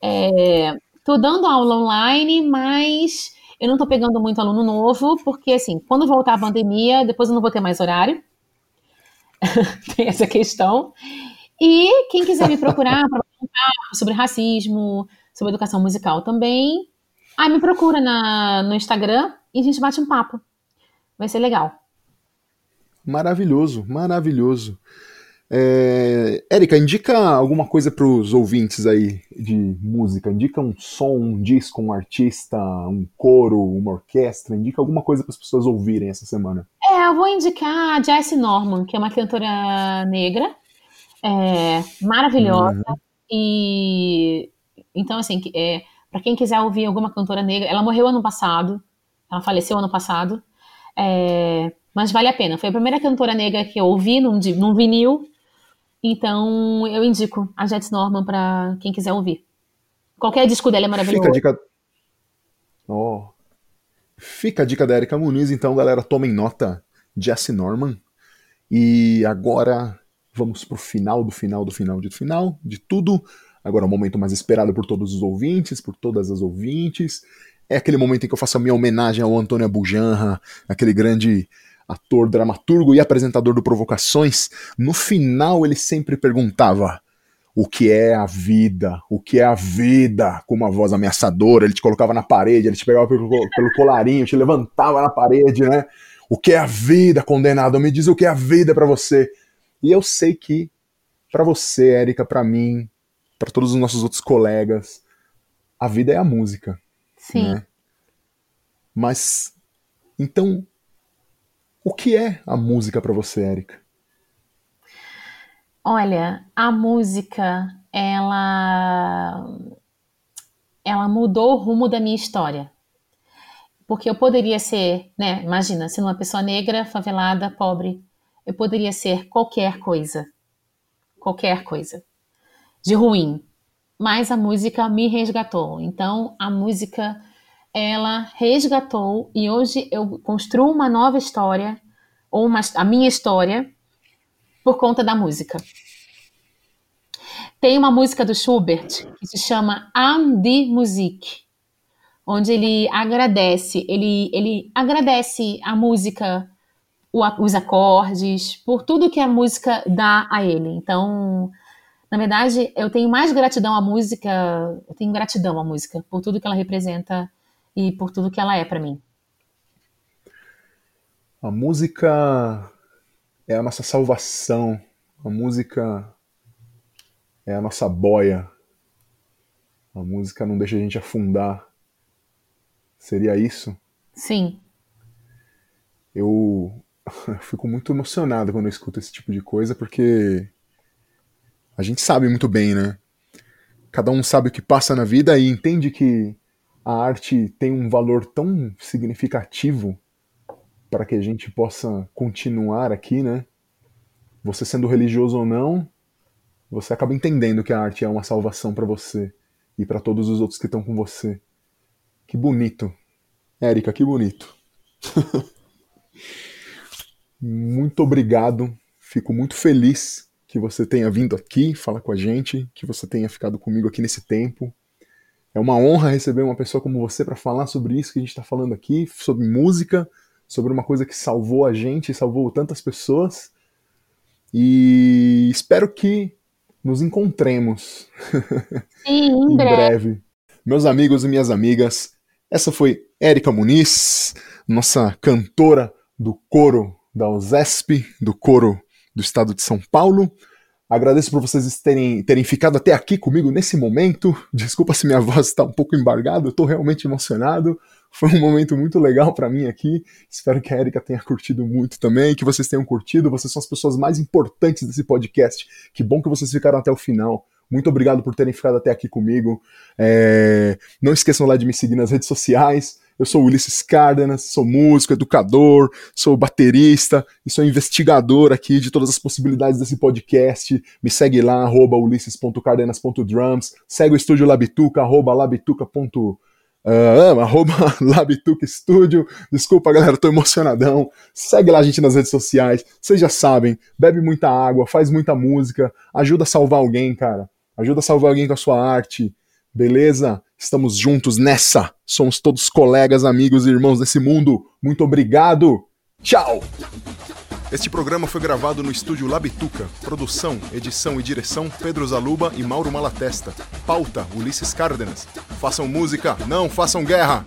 É, tô dando aula online, mas eu não tô pegando muito aluno novo, porque assim, quando voltar a pandemia, depois eu não vou ter mais horário. [LAUGHS] Tem essa questão. E quem quiser me procurar para sobre racismo, sobre educação musical também, aí me procura na, no Instagram e a gente bate um papo. Vai ser legal. Maravilhoso, maravilhoso. É, Érica, indica alguma coisa para os ouvintes aí de música. Indica um som, um disco, um artista, um coro, uma orquestra. Indica alguma coisa para as pessoas ouvirem essa semana. É, eu vou indicar a Jessie Norman, que é uma cantora negra é, maravilhosa. Uhum. E então, assim, é, para quem quiser ouvir alguma cantora negra, ela morreu ano passado, ela faleceu ano passado, é, mas vale a pena. Foi a primeira cantora negra que eu ouvi num, num vinil, então eu indico a Jet Norman para quem quiser ouvir. Qualquer disco dela é maravilhoso. Fica a dica. Oh. Fica a dica da Erika Muniz, então, galera, tomem nota. Jesse Norman. E agora Vamos pro final do final do final do final de tudo. Agora o momento mais esperado por todos os ouvintes, por todas as ouvintes. É aquele momento em que eu faço a minha homenagem ao Antônio Abujanra, aquele grande ator, dramaturgo e apresentador do Provocações. No final ele sempre perguntava: o que é a vida, o que é a vida, com uma voz ameaçadora, ele te colocava na parede, ele te pegava pelo, pelo colarinho, te levantava na parede, né? O que é a vida, condenado? Me diz o que é a vida para você. E eu sei que para você, Érica, para mim, para todos os nossos outros colegas, a vida é a música. Sim. Né? Mas então, o que é a música para você, Érica? Olha, a música, ela ela mudou o rumo da minha história. Porque eu poderia ser, né, imagina, sendo uma pessoa negra, favelada, pobre, eu poderia ser qualquer coisa. Qualquer coisa. De ruim. Mas a música me resgatou. Então, a música ela resgatou e hoje eu construo uma nova história ou uma, a minha história por conta da música. Tem uma música do Schubert que se chama Am die Musik, onde ele agradece, ele, ele agradece a música, o, os acordes, por tudo que a música dá a ele. Então, na verdade, eu tenho mais gratidão à música, eu tenho gratidão à música por tudo que ela representa e por tudo que ela é para mim. A música é a nossa salvação. A música é a nossa boia. A música não deixa a gente afundar. Seria isso? Sim. Eu [LAUGHS] fico muito emocionado quando eu escuto esse tipo de coisa, porque a gente sabe muito bem, né? Cada um sabe o que passa na vida e entende que a arte tem um valor tão significativo para que a gente possa continuar aqui, né? Você sendo religioso ou não, você acaba entendendo que a arte é uma salvação para você e para todos os outros que estão com você. Que bonito. Érica, que bonito. [LAUGHS] muito obrigado. Fico muito feliz que você tenha vindo aqui falar com a gente, que você tenha ficado comigo aqui nesse tempo. É uma honra receber uma pessoa como você para falar sobre isso que a gente está falando aqui, sobre música, sobre uma coisa que salvou a gente, salvou tantas pessoas. E espero que nos encontremos [LAUGHS] Sim, em, breve. breve. Meus amigos e minhas amigas, essa foi Érica Muniz, nossa cantora do coro da USESP, do coro do estado de São Paulo. Agradeço por vocês terem, terem ficado até aqui comigo nesse momento. Desculpa se minha [LAUGHS] voz está um pouco embargada, eu estou realmente emocionado. Foi um momento muito legal para mim aqui. Espero que a Erika tenha curtido muito também, que vocês tenham curtido. Vocês são as pessoas mais importantes desse podcast. Que bom que vocês ficaram até o final. Muito obrigado por terem ficado até aqui comigo. É... Não esqueçam lá de me seguir nas redes sociais. Eu sou Ulisses Cárdenas, sou músico, educador, sou baterista e sou investigador aqui de todas as possibilidades desse podcast. Me segue lá, arroba ulisses.cardenas.drums. Segue o estúdio Labituca, arroba labituca.drums Uh, arroba [LAUGHS] Labituca Studio. Desculpa, galera, tô emocionadão. Segue lá a gente nas redes sociais. Vocês já sabem, bebe muita água, faz muita música, ajuda a salvar alguém, cara. Ajuda a salvar alguém com a sua arte. Beleza? Estamos juntos nessa. Somos todos colegas, amigos e irmãos desse mundo. Muito obrigado. Tchau! Este programa foi gravado no estúdio Labituca. Produção, edição e direção Pedro Zaluba e Mauro Malatesta. Pauta Ulisses Cárdenas. Façam música, não façam guerra!